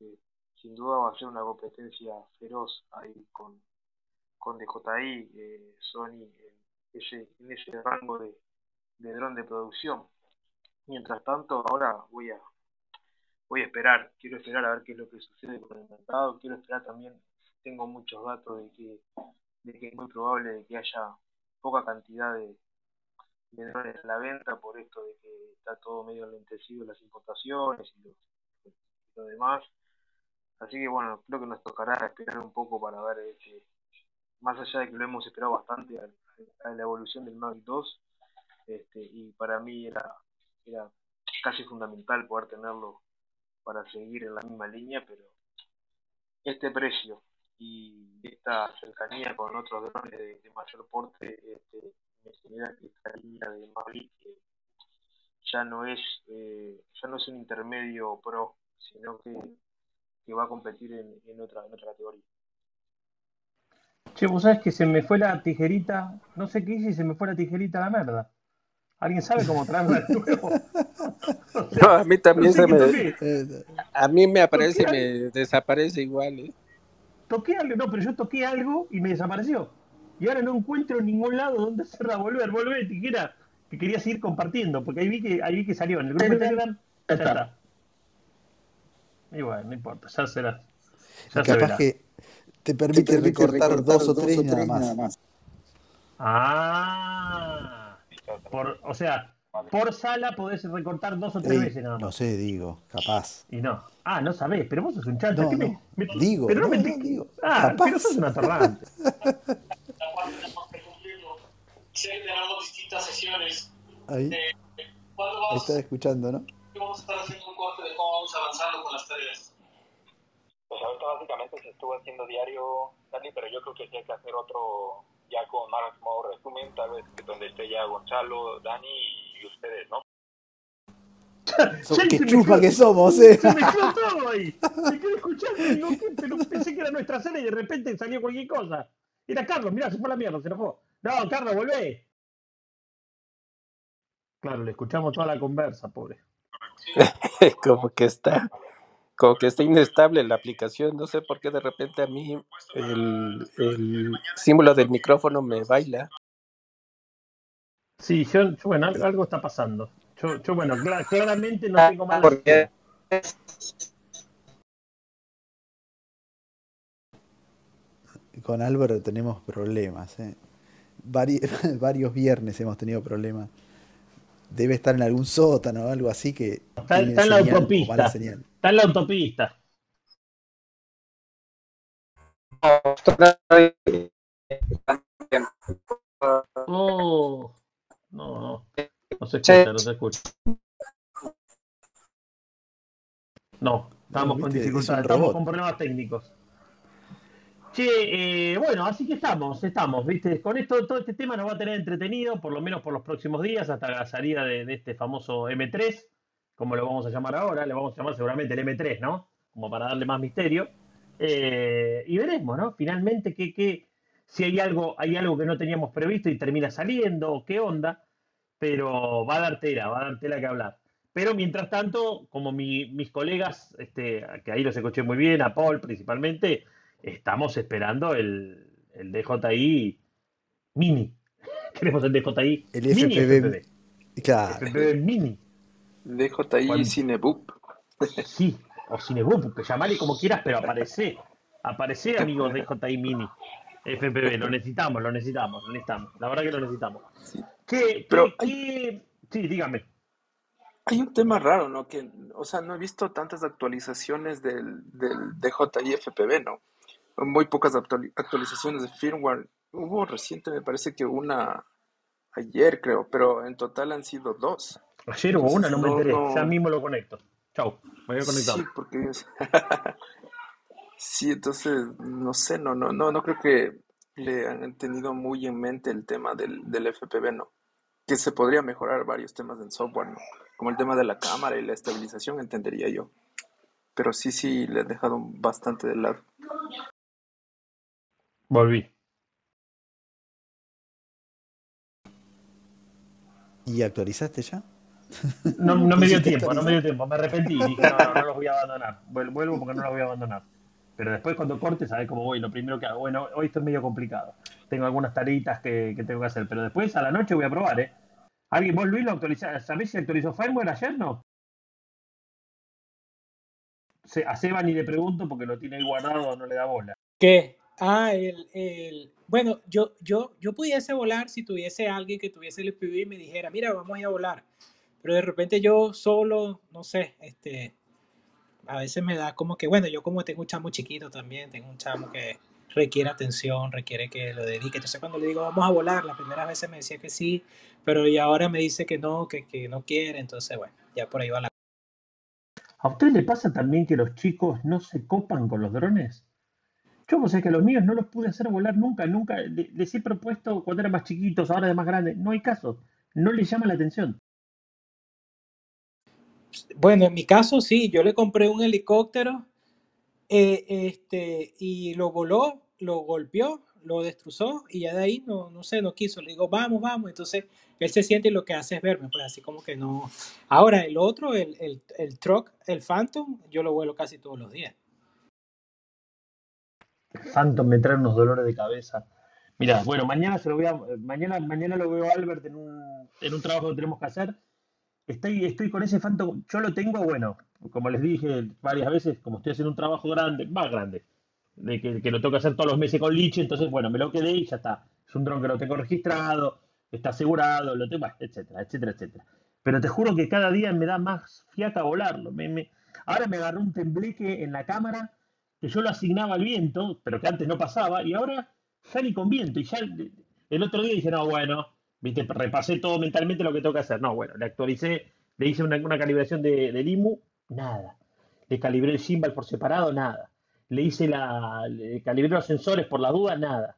Eh, sin duda va a ser una competencia feroz ahí con, con DJI, eh, Sony en ese, en ese rango de, de dron de producción. Mientras tanto, ahora voy a voy a esperar, quiero esperar a ver qué es lo que sucede con el mercado, quiero esperar también, tengo muchos datos de que, de que es muy probable de que haya poca cantidad de, de drones a la venta por esto de que está todo medio lentecido las importaciones y lo, demás. Así que bueno, creo que nos tocará esperar un poco para ver este, más allá de que lo hemos esperado bastante a, la evolución del Mavic 2, este, y para mí era, era casi fundamental poder tenerlo para seguir en la misma línea, pero este precio y esta cercanía con otros drones de, mayor porte este, me genera que esta línea de Mavic ya no es eh, ya no es un intermedio pro, sino que, que va a competir en, en, otra, en otra categoría. Che, vos sabés que se me fue la tijerita, no sé qué hice y se me fue la tijerita a la merda. ¿Alguien sabe cómo traerla de nuevo? no, a mí también se me... A mí me aparece y me desaparece igual, ¿eh? Toqué algo, no, pero yo toqué algo y me desapareció. Y ahora no encuentro en ningún lado donde hacerla volver. Volver, tijera, que quería seguir compartiendo, porque ahí vi que, ahí vi que salió en el grupo de Telegram. Ya está. Y bueno, no importa, ya será. Ya capaz que te permite, recortar, dos, o tres, nada más. Ah. Por, o sea, por sala podés recortar dos o tres veces nada más. No sé, digo, capaz. Y no. Ah, no sabés, pero vos sos un chato. No, me, digo, pero no, me digo. Ah, capaz. pero sos un atorrante. Sí, tenemos distintas sesiones. Ahí. Ahí está escuchando, ¿no? Vamos a estar haciendo un corte de cómo vamos avanzando con las tareas. Pues ahorita básicamente se estuvo haciendo diario, Dani, pero yo creo que sí hay que hacer otro ya con más modo resumen, tal vez donde esté ya Gonzalo, Dani y ustedes, ¿no? qué chupa que somos, eh. Se me quedó todo ahí. Me quedé escuchando y digo, pero pensé que era nuestra sala y de repente salió cualquier cosa. Era Carlos, mirá, se fue la mierda, se enojó. No, Carlos, volvé. Claro, le escuchamos toda la conversa, pobre. Como que está como que está inestable la aplicación. No sé por qué de repente a mí el, el símbolo del micrófono me baila. Sí, yo, bueno, algo, está pasando. Yo, yo bueno, claramente no tengo más. Con Álvaro tenemos problemas. ¿eh? varios viernes hemos tenido problemas. Debe estar en algún sótano o algo así que. Está, en la autopista. Está en la autopista. Oh, no, no. No se escucha, no se escucha. No, estamos con dificultades, estamos con problemas técnicos. Che, eh, bueno, así que estamos, estamos, ¿viste? Con esto, todo este tema nos va a tener entretenido, por lo menos por los próximos días, hasta la salida de, este famoso M3, como lo vamos a llamar ahora, le vamos a llamar seguramente el M3, ¿no? Como para darle más misterio. Eh, y veremos, ¿no? Finalmente, que, si hay algo, hay algo que no teníamos previsto y termina saliendo, qué onda, pero va a dar tela, va a dar tela que hablar. Pero mientras tanto, como mis colegas, este, que ahí los escuché muy bien, a Paul principalmente, estamos esperando el, el DJI Mini. Queremos el DJI el FPV. Claro. FPV Mini. DJI Cineboop. Sí, o Cineboop, llamarle como quieras, pero aparece. Aparece, amigos DJI Mini. FPV, lo necesitamos, lo necesitamos, lo necesitamos. La verdad que lo necesitamos. Sí. ¿Qué, pero Sí, dígame. Hay un tema raro, ¿no? Que, o sea, no he visto tantas actualizaciones del, del DJI FPV, ¿no? Muy pocas actualizaciones de firmware. Hubo reciente, me parece que una ayer, creo, pero en total han sido dos. Ayer hubo una, no me enteré. Ya mismo lo conecto. Chau, voy a conectar. Sí, porque sí, entonces no sé, no, no, no, no creo que le han tenido muy en mente el tema del, del FPV, ¿no? Que se podría mejorar varios temas en software, ¿no? Como el tema de la cámara y la estabilización, entendería yo. Pero sí, sí, le he dejado bastante de lado. Volví. ¿Y actualizaste ya? No, no me dio tiempo, no me dio tiempo, me arrepentí. Dije, no, no, no los voy a abandonar. Vuelvo porque no los voy a abandonar. Pero después cuando corte, sabes cómo voy. Lo primero que hago, bueno, hoy esto es medio complicado. Tengo algunas tareitas que, que, tengo que hacer, pero después a la noche voy a probar, ¿eh? ¿Alguien, vos Luis, lo actualizaste? ¿Sabés si actualizó firmware ayer, no? A Seba ni le pregunto porque lo tiene ahí guardado, no le da bola. ¿Qué? Ah, el, el, bueno, yo, yo, yo pudiese volar si tuviese alguien que tuviese el FPV y me dijera, mira, vamos a ir a volar. Pero de repente yo solo, no sé, este, a veces me da como que, bueno, yo como tengo un chamo chiquito también, tengo un chamo que requiere atención, requiere que lo dedique. Entonces cuando le digo, vamos a volar, las primeras veces me decía que sí, pero y ahora me dice que no, que, que no quiere. Entonces, bueno, ya por ahí va la... ¿A usted le pasa también que los chicos no se copan con los drones? Yo, pues es que los míos no los pude hacer volar nunca, nunca. Les he propuesto cuando eran más chiquitos, ahora de más grandes. No hay caso. No les llama la atención. Bueno, en mi caso sí, yo le compré un helicóptero eh, este, y lo voló, lo golpeó, lo destrozó y ya de ahí no, no sé, no quiso. Le digo, vamos, vamos. Entonces él se siente y lo que hace es verme, pues así como que no. Ahora el otro, el, el, el truck, el Phantom, yo lo vuelo casi todos los días. Phantom me trae unos dolores de cabeza. Mira, bueno, mañana se lo voy a, mañana, mañana lo veo a Albert en un, en un trabajo que tenemos que hacer. Estoy, estoy con ese Phantom, yo lo tengo, bueno, como les dije varias veces, como estoy haciendo un trabajo grande, más grande, de que, que lo tengo que hacer todos los meses con Liche, entonces, bueno, me lo quedé y ya está. Es un dron que lo tengo registrado, está asegurado, lo tengo, etcétera, etcétera, etcétera. Pero te juro que cada día me da más fiaca volarlo. Me, ahora me agarró un tembleque en la cámara que yo lo asignaba al viento, pero que antes no pasaba, y ahora ya ni con viento. Y ya el, otro día dije, no, bueno, viste, repasé todo mentalmente lo que tengo que hacer. No, bueno, le actualicé, le hice una, calibración de, de, Limu, nada. Le calibré el gimbal por separado, nada. Le hice la, le calibré los sensores por la duda, nada.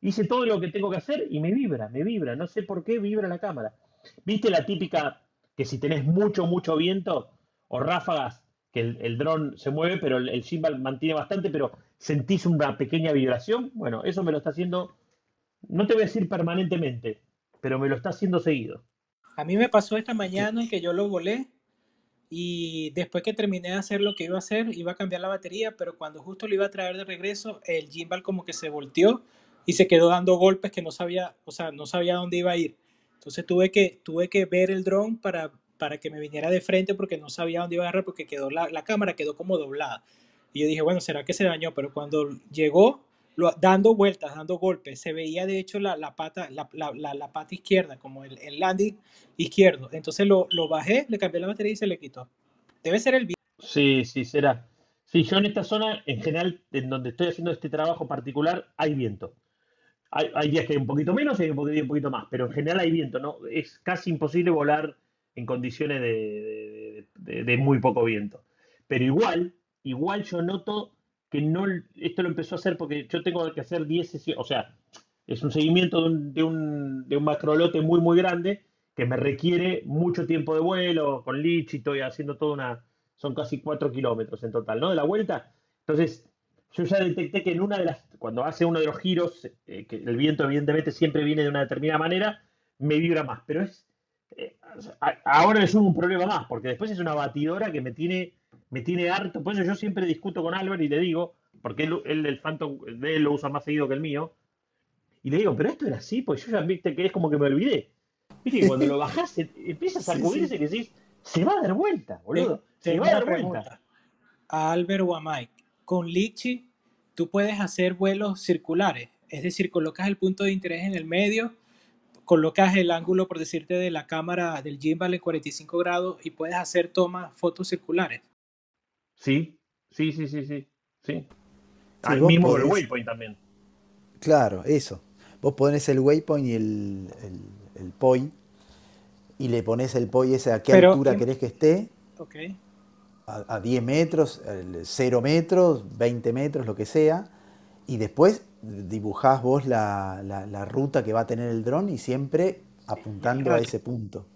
Hice todo lo que tengo que hacer y me vibra, me vibra. No sé por qué vibra la cámara. ¿Viste la típica que si tenés mucho, mucho viento o ráfagas, que el, dron se mueve, pero el, el mantiene bastante, pero sentís una pequeña vibración. Bueno, eso me lo está haciendo, no te voy a decir permanentemente, pero me lo está haciendo seguido. A mí me pasó esta mañana que yo lo volé y después que terminé de hacer lo que iba a hacer, iba a cambiar la batería, pero cuando justo lo iba a traer de regreso, el gimbal como que se volteó y se quedó dando golpes que no sabía, o sea, no sabía dónde iba a ir. Entonces tuve que, tuve que ver el dron para, para que me viniera de frente porque no sabía dónde iba a agarrar porque quedó la, la cámara quedó como doblada. Y yo dije, bueno, ¿será que se dañó? Pero cuando llegó, lo, dando vueltas, dando golpes, se veía de hecho la, la pata, la, la, pata izquierda, como el, el landing izquierdo. Entonces lo, lo, bajé, le cambié la batería y se le quitó. Debe ser el viento. Sí, sí, será. Sí, yo en esta zona, en general, en donde estoy haciendo este trabajo particular, hay viento. Hay, días que hay un poquito menos y hay un poquito más, pero en general hay viento, ¿no? Es casi imposible volar en condiciones de, muy poco viento. Pero igual, igual yo noto que no, esto lo empezó a hacer porque yo tengo que hacer 10 sesiones, o sea, es un seguimiento de un, de un, de un macrolote muy, muy grande que me requiere mucho tiempo de vuelo, con Lich y haciendo toda una, son casi 4 kilómetros en total, ¿no? De la vuelta. Entonces, yo ya detecté que en una de las, cuando hace uno de los giros, eh, que el viento evidentemente siempre viene de una determinada manera, me vibra más, pero es, eh, ahora es un problema más, porque después es una batidora que me tiene me tiene harto. Por eso yo siempre discuto con Albert y le digo, porque él, el Phantom de él lo usa más seguido que el mío, y le digo, pero esto era así, pues yo ya viste que es como que me olvidé. Viste cuando lo bajás empiezas a sacudirse y que decís, se va a dar vuelta, boludo. Se, va a dar vuelta. A Albert o a Mike, con Litchi tú puedes hacer vuelos circulares, es decir, colocas el punto de interés en el medio, colocas el ángulo, por decirte, de la cámara del gimbal en 45 grados y puedes hacer tomas, fotos circulares. Sí, sí, sí, sí, sí. sí. Al mismo el waypoint también. Claro, eso. Vos pones el waypoint y el, el, POI y le pones el POI ese a qué altura querés que esté. Ok. A, 10 metros, 0 metros, 20 metros, lo que sea. Y después dibujás vos la, la, ruta que va a tener el dron y siempre apuntando a ese punto.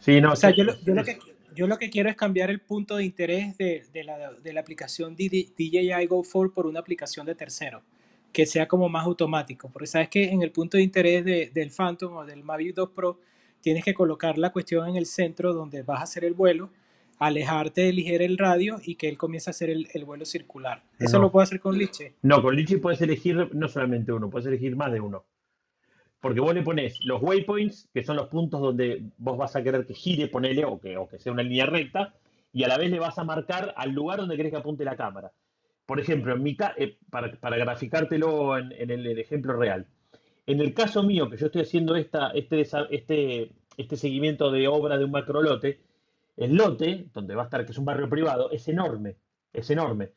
Sí, no, o sea, yo yo lo que yo lo que quiero es cambiar el punto de interés de, de, la, de la, aplicación DJI Go 4 por una aplicación de tercero, que sea como más automático. Porque sabes que en el punto de interés del Phantom o del Mavic 2 Pro tienes que colocar la cuestión en el centro donde vas a hacer el vuelo, alejarte, elegir el radio y que él comience a hacer el, el vuelo circular. ¿Eso lo puedo hacer con Liche? No, con Liche puedes elegir no solamente uno, puedes elegir más de uno. Porque vos le pones los waypoints, que son los puntos donde vos vas a querer que gire, ponele, o que, o que sea una línea recta, y a la vez le vas a marcar al lugar donde querés que apunte la cámara. Por ejemplo, en mi eh, para, para, graficártelo en, el, ejemplo real. En el caso mío, que yo estoy haciendo esta, este, este, este seguimiento de obra de un macrolote, el lote, donde va a estar, que es un barrio privado, es enorme, es enorme.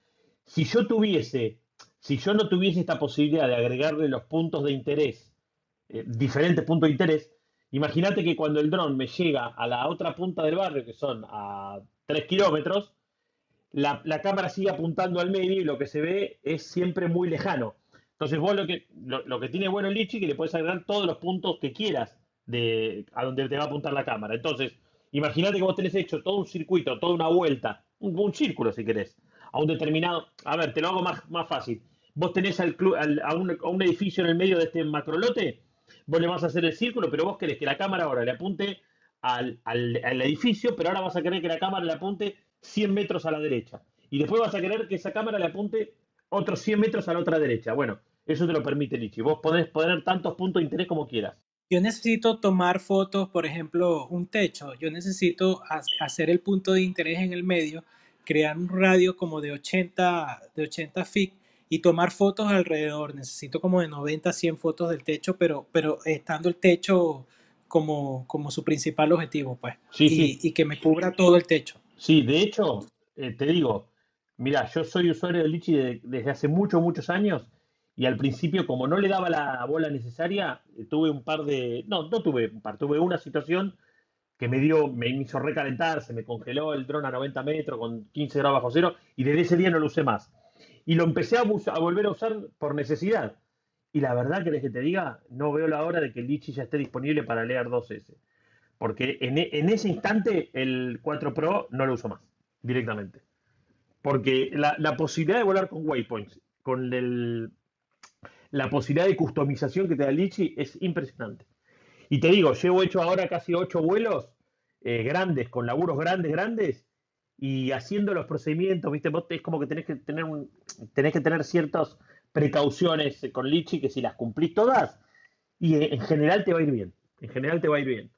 Si yo tuviese, si yo no tuviese esta posibilidad de agregarle los puntos de interés eh, diferentes puntos de interés, imagínate que cuando el dron me llega a la otra punta del barrio, que son a 3 kilómetros, la, cámara sigue apuntando al medio y lo que se ve es siempre muy lejano. Entonces vos lo que, lo, que tiene bueno el Litchi es que le puedes agregar todos los puntos que quieras de, a donde te va a apuntar la cámara. Entonces, imagínate que vos tenés hecho todo un circuito, toda una vuelta, un, círculo si querés, a un determinado... A ver, te lo hago más, más fácil. Vos tenés al, a, un, a un edificio en el medio de este macrolote vos le vas a hacer el círculo, pero vos querés que la cámara ahora le apunte al, edificio, pero ahora vas a querer que la cámara le apunte 100 metros a la derecha. Y después vas a querer que esa cámara le apunte otros 100 metros a la otra derecha. Bueno, eso te lo permite Lichi. Vos podés poner tantos puntos de interés como quieras. Yo necesito tomar fotos, por ejemplo, un techo. Yo necesito hacer el punto de interés en el medio, crear un radio como de 80, de 80 feet y tomar fotos alrededor. Necesito como de 90 a 100 fotos del techo, pero, pero estando el techo como, como su principal objetivo, pues. y, y, que me cubra todo el techo. Sí, de hecho, eh, te digo, mira, yo soy usuario de Lichi desde hace muchos, muchos años. Y al principio, como no le daba la bola necesaria, eh, tuve un par de. No, no tuve un par, tuve una situación que me dio, me hizo recalentar, se me congeló el dron a 90 metros con 15 grados bajo cero, y desde ese día no lo usé más. Y lo empecé a, volver a usar por necesidad. Y la verdad que que te diga, no veo la hora de que el Litchi ya esté disponible para leer 2S. Porque en, e, ese instante el 4 Pro no lo uso más directamente. Porque la, posibilidad de volar con waypoints, con la posibilidad de customización que te da Litchi es impresionante. Y te digo, llevo hecho ahora casi 8 vuelos eh, grandes, con laburos grandes, grandes, y haciendo los procedimientos, ¿viste? Vos es como que tenés que tener un, que tener ciertas precauciones con Lichi que si las cumplís todas, y en general te va a ir bien. En general te va a ir bien.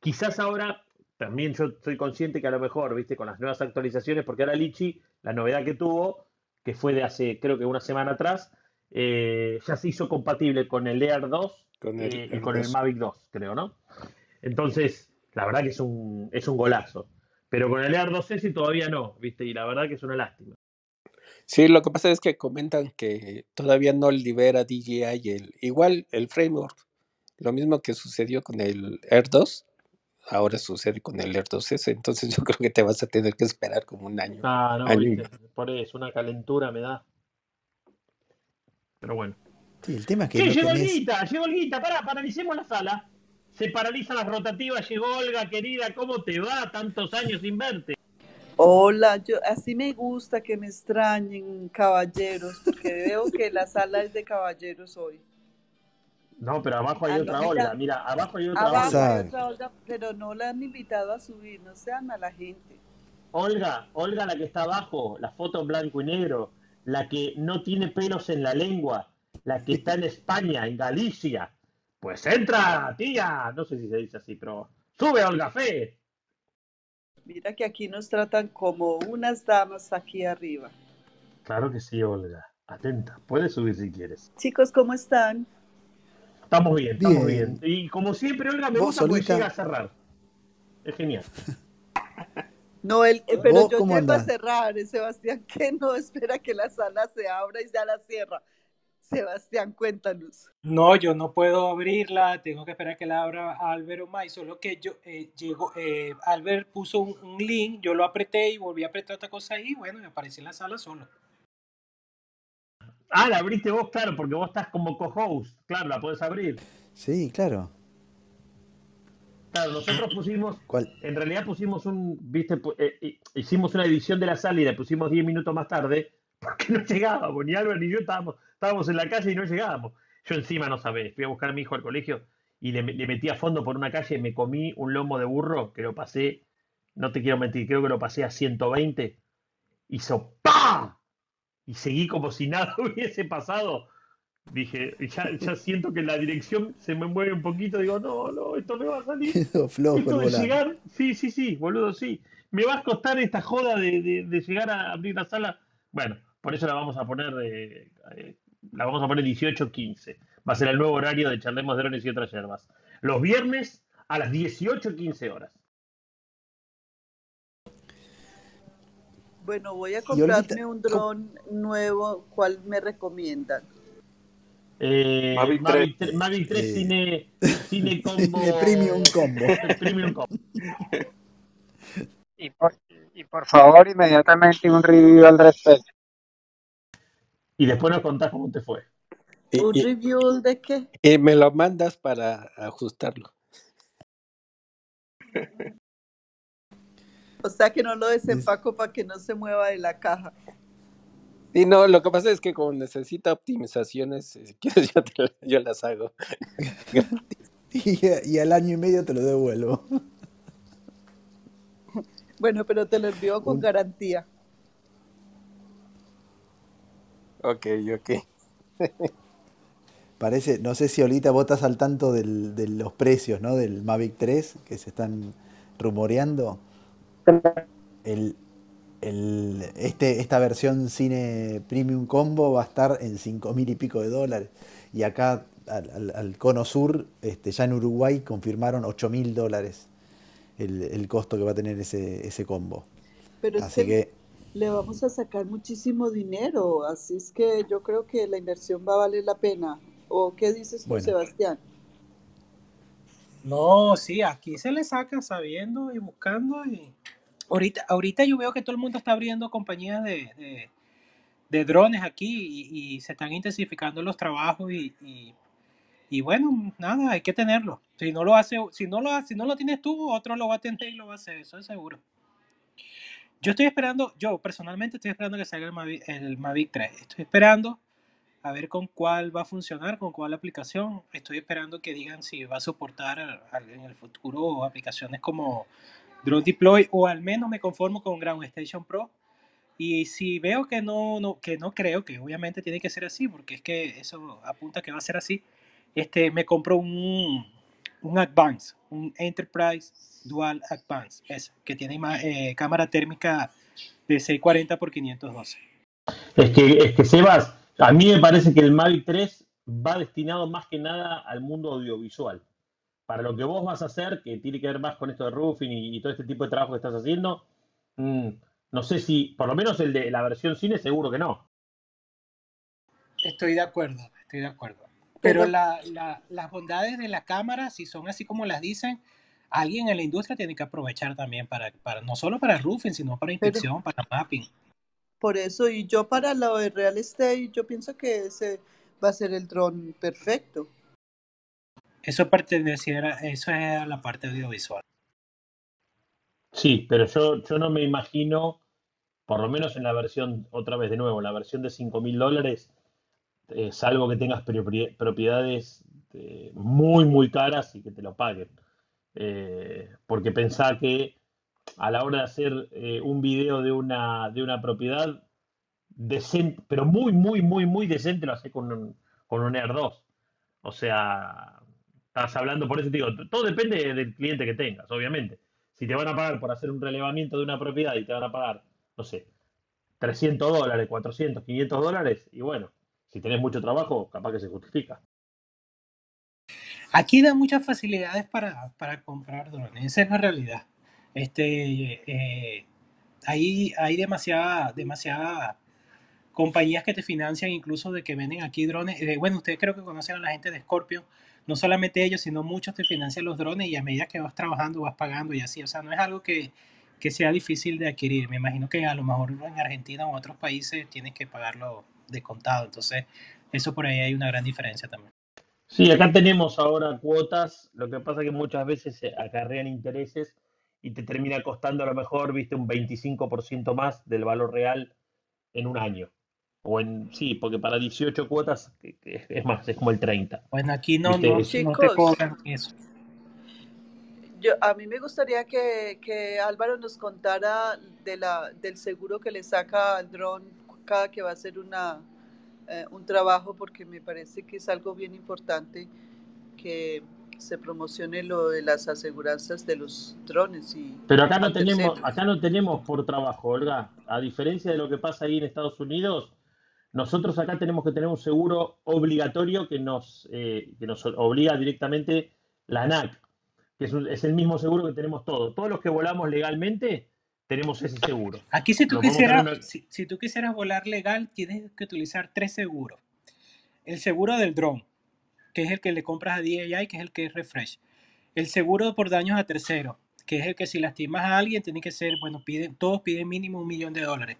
Quizás ahora, también yo soy consciente que a lo mejor, viste, con las nuevas actualizaciones, porque ahora Lichi, la novedad que tuvo, que fue de hace creo que una semana atrás, eh, ya se hizo compatible con el Air 2 eh, y con el Mavic 2, creo, ¿no? Entonces, la verdad que es un, es un golazo. Pero con el Air 2S todavía no, ¿viste? Y la verdad que es una lástima. Sí, lo que pasa es que comentan que todavía no libera DJI el, igual el framework. Lo mismo que sucedió con el Air 2, ahora sucede con el Air 2S. Entonces yo creo que te vas a tener que esperar como un año. Ah, no, por eso, una calentura me da. Pero bueno. Sí, el tema es que. Sí, llegó Olguita, llegó Olguita, pará, paralicemos la sala. Se paralizan las rotativas, llegó Olga, querida, ¿cómo te va? Tantos años sin verte. Hola, yo así me gusta que me extrañen caballeros, porque veo que la sala es de caballeros hoy. No, pero abajo hay ah, otra Olga, mira, abajo hay otra abajo Hay otra Olga, pero no la han invitado a subir, no sean a la gente. Olga, Olga la que está abajo, la foto en blanco y negro, la que no tiene pelos en la lengua, la que está en España, en Galicia. Pues entra, tía. No sé si se dice así, pero sube Olga Fe. Mira que aquí nos tratan como unas damas aquí arriba. Claro que sí, Olga. Atenta, puedes subir si quieres. Chicos, ¿cómo están? Estamos bien, estamos bien. Y como siempre, Olga, me gusta porque llega a cerrar. Es genial. No, el, eh, pero yo llego a cerrar, Sebastián, que no espera que la sala se abra y ya la cierra. Sebastián, cuéntanos. No, yo no puedo abrirla, tengo que esperar que la abra Albert o May, solo que yo eh, llegó, eh, Albert puso un, link, yo lo apreté y volví a apretar otra cosa ahí, bueno, me apareció en la sala solo. Ah, la abriste vos, claro, porque vos estás como co-host, claro, la puedes abrir. Sí, claro. Claro, nosotros pusimos, en realidad pusimos un, viste, eh, hicimos una edición de la sala y la pusimos 10 minutos más tarde, porque no llegábamos, ni Albert ni yo estábamos, estábamos en la calle y no llegábamos. Yo encima no sabés, fui a buscar a mi hijo al colegio y le, metí a fondo por una calle y me comí un lomo de burro que lo pasé, no te quiero mentir, creo que lo pasé a 120. Hizo ¡pa! Y seguí como si nada hubiese pasado. Dije, ya, ya siento que la dirección se me mueve un poquito. Digo, no, no, esto me va a salir. Flojo de llegar, sí, sí, sí, boludo, sí. Me va a costar esta joda de, de llegar a abrir la sala. Bueno, por eso la vamos a poner de, eh, la vamos a poner 18.15. Va a ser el nuevo horario de Charlemos Drones y otras hierbas. Los viernes a las 18.15 horas. Bueno, voy a comprarme un dron nuevo. ¿Cuál me recomiendan? Eh, Mavic 3, Mavic 3 eh, cine, cine combo. premium combo. premium combo. Y por, y por favor, inmediatamente un review al respecto. Y después nos contás cómo te fue. ¿Un review de qué? Y me lo mandas para ajustarlo. O sea que no lo desempaco para que no se mueva de la caja. Y no, lo que pasa es que como necesita optimizaciones, si quieres yo, las hago. y, y, al año y medio te lo devuelvo. Bueno, pero te lo envío con garantía. Ok, ok. Parece, no sé si ahorita vos estás al tanto de los precios, ¿no? Del Mavic 3 que se están rumoreando. El, este, esta versión cine premium combo va a estar en 5 mil y pico de dólares. Y acá al, cono sur, este, ya en Uruguay, confirmaron 8 mil dólares el, costo que va a tener ese, ese combo. Pero Así que le vamos a sacar muchísimo dinero, así es que yo creo que la inversión va a valer la pena. ¿O qué dices tú, Sebastián? No, sí, aquí se le saca sabiendo y buscando. Y... Ahorita, ahorita yo veo que todo el mundo está abriendo compañías de, de, drones aquí y, se están intensificando los trabajos y, y, bueno, nada, hay que tenerlo. Si no lo hace, si no lo, si no lo tienes tú, otro lo va a tener y lo va a hacer, eso es seguro. Yo estoy esperando, yo personalmente estoy esperando que salga el Mavic, 3. Estoy esperando a ver con cuál va a funcionar, con cuál aplicación. Estoy esperando que digan si va a soportar en el futuro aplicaciones como Drone Deploy o al menos me conformo con Ground Station Pro. Y si veo que no, no, que no creo, que obviamente tiene que ser así, porque es que eso apunta que va a ser así, este, me compro un, un Advance, un Enterprise Dual Advance, ese, que tiene eh, cámara térmica de 640 x 512. Es que, es que Sebas, a mí me parece que el Mavic 3 va destinado más que nada al mundo audiovisual. Para lo que vos vas a hacer, que tiene que ver más con esto de roofing y, todo este tipo de trabajo que estás haciendo, mm, no sé si, por lo menos el de la versión cine, seguro que no. Estoy de acuerdo, estoy de acuerdo. Pero la, las bondades de la cámara, si son así como las dicen, alguien en la industria tiene que aprovechar también para, para no solo para roofing, sino para inspección, para mapping. Por eso, y yo para lo de real estate, yo pienso que ese va a ser el dron perfecto. Eso perteneciera, eso es la parte audiovisual. Sí, pero yo, yo no me imagino, por lo menos en la versión, otra vez de nuevo, la versión de 5 mil dólares, eh, salvo que tengas propiedades eh, muy, muy caras y que te lo paguen. Eh, porque pensá que a la hora de hacer un video de una, de una propiedad decente, pero muy, muy, muy, muy decente, lo hace con un, con un Air 2. O sea, estás hablando, por eso te digo, todo depende del cliente que tengas, obviamente. Si te van a pagar por hacer un relevamiento de una propiedad y te van a pagar, no sé, 300 dólares, 400, 500 dólares, y bueno, si tenés mucho trabajo, capaz que se justifica. Aquí da muchas facilidades para, comprar drones, esa es la realidad. Este, eh, hay, hay demasiada, demasiada compañías que te financian incluso de que venden aquí drones. Eh, bueno, ustedes creo que conocen a la gente de Scorpio. No solamente ellos, sino muchos te financian los drones y a medida que vas trabajando vas pagando y así. O sea, no es algo que, que sea difícil de adquirir. Me imagino que a lo mejor en Argentina o en otros países tienes que pagarlo de contado. Entonces, eso por ahí hay una gran diferencia también. Sí, acá tenemos ahora cuotas, lo que pasa es que muchas veces se acarrean intereses y te termina costando a lo mejor, viste, un 25% más del valor real en un año. O en, sí, porque para 18 cuotas es más, es como el 30. Bueno, aquí no, no, no te cobran eso. Yo, a mí me gustaría que, que, Álvaro nos contara de la, del seguro que le saca al dron cada que va a hacer una, eh, un trabajo, porque me parece que es algo bien importante que se promocione lo de las aseguranzas de los drones. Y Pero acá no, tenemos, acá no tenemos por trabajo, Olga. A diferencia de lo que pasa ahí en Estados Unidos, nosotros acá tenemos que tener un seguro obligatorio que nos, eh, que nos obliga directamente la ANAC que es, el mismo seguro que tenemos todos. Todos los que volamos legalmente tenemos ese seguro. Aquí si tú, quisieras, si, tú quisieras volar legal, tienes que utilizar tres seguros. El seguro del drone, que es el que le compras a DJI, que es el que es refresh. El seguro por daños a terceros, que es el que si lastimas a alguien tiene que ser, bueno, piden, todos piden mínimo un millón de dólares.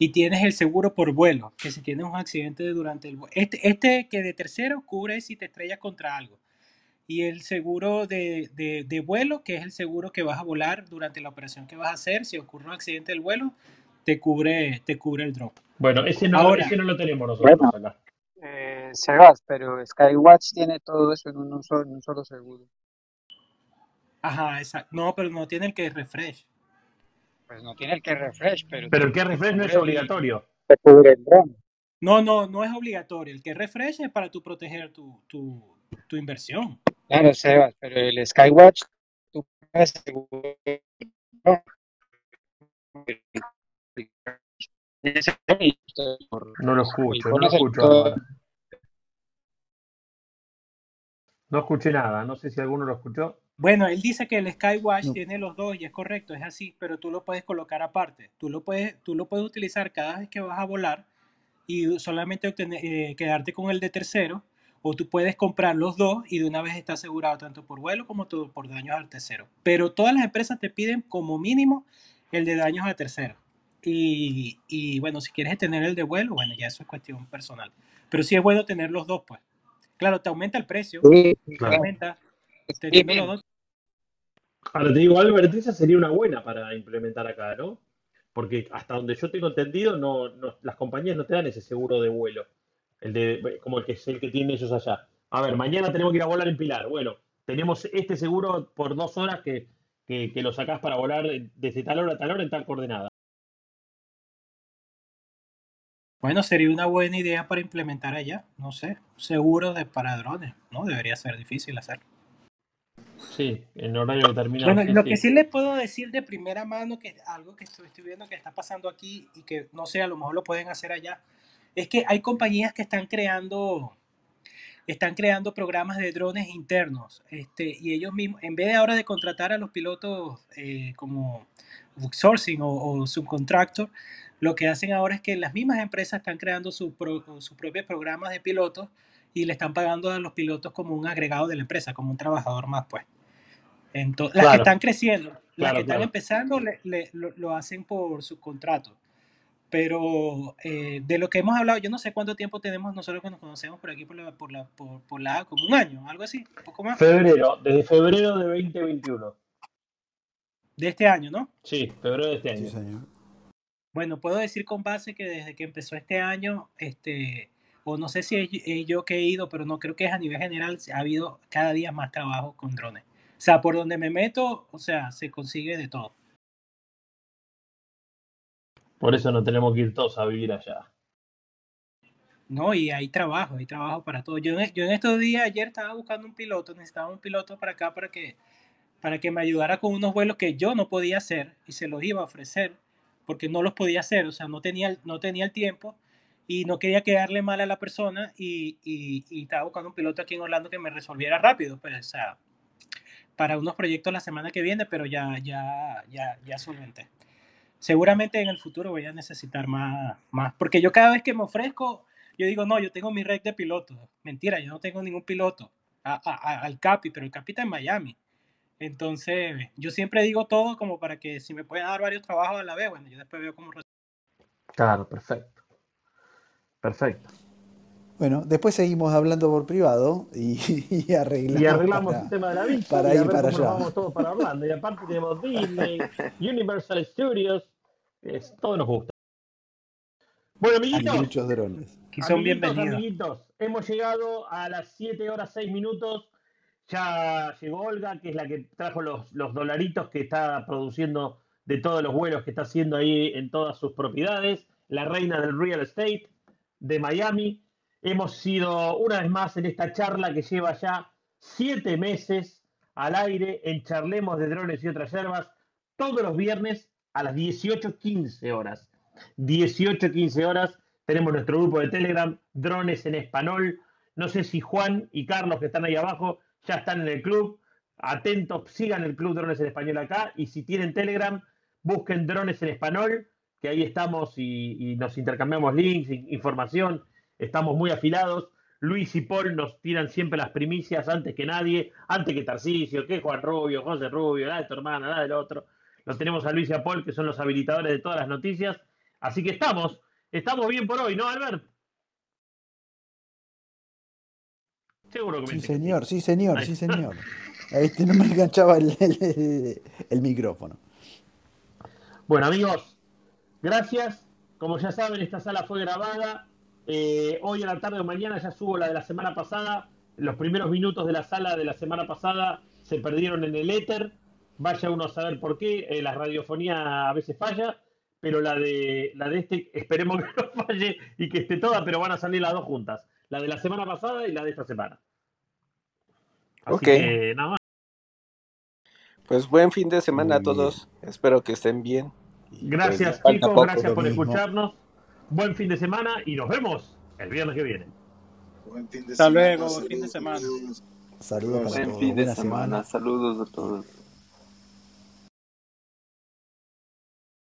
Y tienes el seguro por vuelo, que si tienes un accidente durante el vuelo. Este, este que de tercero cubre si te estrellas contra algo y el seguro de, de, vuelo, que es el seguro que vas a volar durante la operación que vas a hacer. Si ocurre un accidente del vuelo, te cubre, te cubre el drone. Bueno, ese no, no lo tenemos nosotros acá. Eh, Sebas, pero Skywatch tiene todo eso en un, solo, en un solo seguro. Ajá, exacto. No, pero no tiene el que refresh. Pues no tiene el que refresh, pero... Pero el que refresh no es obligatorio. No, no, no es obligatorio. El que refresh es para tu proteger tu, tu, tu inversión. Claro, Sebas, pero el Skywatch, tú puedes No lo escucho, no lo escucho. No escuché nada, no sé si alguno lo escuchó. Bueno, él dice que el Skywatch tiene los dos y es correcto, es así, pero tú lo puedes colocar aparte. Tú lo puedes, tú lo puedes utilizar cada vez que vas a volar y solamente eh, quedarte con el de tercero o tú puedes comprar los dos y de una vez está asegurado tanto por vuelo como por daños al tercero. Pero todas las empresas te piden como mínimo el de daños al tercero. Y, y, bueno, si quieres tener el de vuelo, bueno, ya eso es cuestión personal. Pero sí es bueno tener los dos, pues. Claro, te aumenta el precio. Sí, te aumenta. los dos. Ahora te digo, Albert, esa sería una buena para implementar acá, ¿no? Porque hasta donde yo tengo entendido, no, las compañías no te dan ese seguro de vuelo el de, como el que es el que tienen ellos allá. A ver, mañana tenemos que ir a volar en Pilar. Bueno, tenemos este seguro por dos horas que, que, lo sacás para volar desde tal hora a tal hora en tal coordenada. Bueno, sería una buena idea para implementar allá, no sé, seguro de para drones, ¿no? Debería ser difícil hacerlo. Sí, en horario determinado. Bueno, sí, lo sí. que sí les puedo decir de primera mano, que es algo que estoy, estoy viendo que está pasando aquí y que no sé, a lo mejor lo pueden hacer allá, es que hay compañías que están creando, están creando programas de drones internos, este, y ellos mismos, en vez de ahora de contratar a los pilotos eh, como outsourcing o, o subcontractor, lo que hacen ahora es que las mismas empresas están creando su sus propios programas de pilotos y le están pagando a los pilotos como un agregado de la empresa, como un trabajador más, pues. Entonces, las que están creciendo, las claro, que están empezando le- le- lo, lo hacen por subcontrato. Pero eh, de lo que hemos hablado, yo no sé cuánto tiempo tenemos nosotros que nos conocemos por aquí, por la, por la, por, por la, como un año, algo así, un poco más, Febrero, desde febrero de 2021. de este año, ¿no? Sí, febrero de este Sí, año. señor. Bueno, puedo decir con base que desde que empezó este año, este, o no sé si es es yo que he ido, pero no creo que es a nivel general, ha habido cada día más trabajo con drones. O sea, por donde me meto, o sea, se consigue de todo. Por eso no tenemos que ir todos a vivir allá. No, y hay trabajo, hay trabajo para todo. Yo, en- yo en estos días, ayer estaba buscando un piloto, necesitaba un piloto para acá para que, para que me ayudara con unos vuelos que yo no podía hacer y se los iba a ofrecer porque no los podía hacer, o sea, no tenía, el- no tenía el tiempo y no quería quedarle mal a la persona y, y- y estaba buscando un piloto aquí en Orlando que me resolviera rápido, pues, o sea, para unos proyectos la semana que viene, pero ya, ya, ya, ya solventé. Seguramente en el futuro voy a necesitar más, más, porque yo cada vez que me ofrezco, yo digo, no, yo tengo mi red de pilotos. Mentira, yo no tengo ningún piloto. Al Capi, pero el Capi está en Miami. Entonces, yo siempre digo todo como para que si me pueden dar varios trabajos a la vez, bueno, yo después veo cómo... Claro, perfecto. Perfecto. Bueno, después seguimos hablando por privado y, y arreglamos, Y arreglamos para, el tema de la visa para y a ir ver para allá. vamos todos para Orlando. Y aparte tenemos Disney, Universal Studios, es, todo nos gusta. Bueno, amiguitos, muchos drones. Aquí son amiguitos, bienvenidos. amiguitos, hemos llegado a las 7 horas 6 minutos. Ya llegó Olga, que es la que trajo los, los dolaritos que está produciendo de todos los vuelos que está haciendo ahí en todas sus propiedades. La reina del real estate de Miami. Hemos sido una vez más en esta charla que lleva ya siete meses al aire en Charlemos de Drones y otras yerbas, todos los viernes a las 18.15 horas. 18.15 horas tenemos nuestro grupo de Telegram, Drones en Español. No sé si Juan y Carlos que están ahí abajo ya están en el club. Atentos, sigan el club Drones en Español acá y si tienen Telegram, busquen Drones en Español, que ahí estamos y, y nos intercambiamos links, in- información, estamos muy afilados. Luis y Paul nos tiran siempre las primicias antes que nadie, antes que Tarcisio, que Juan Rubio, José Rubio, la de tu hermana, la del otro. Los tenemos a Luis y a Paul, que son los habilitadores de todas las noticias. Así que estamos, estamos bien por hoy, ¿no, Albert? Seguro que me Sí, señor, sí, señor, Ahí sí, señor. A este no me enganchaba el, el- el micrófono. Bueno, amigos, gracias. Como ya saben, esta sala fue grabada. Eh, hoy a la tarde o mañana ya subo la de la semana pasada. Los primeros minutos de la sala de la semana pasada se perdieron en el éter. Vaya uno a saber por qué. Eh, la radiofonía a veces falla, pero la de, la de este esperemos que no falle y que esté toda, pero van a salir las dos juntas. La de la semana pasada y la de esta semana. Así Ok. que nada más. Pues buen fin de semana a todos. Espero que estén bien. Y pues Gracias, chicos. Gracias por mismo. escucharnos. Buen fin de semana y nos vemos el viernes que viene. Buen fin de Hasta semana. luego, buen fin de saludos, semana. saludos. Saludos Buen fin de semana. Saludos a todos.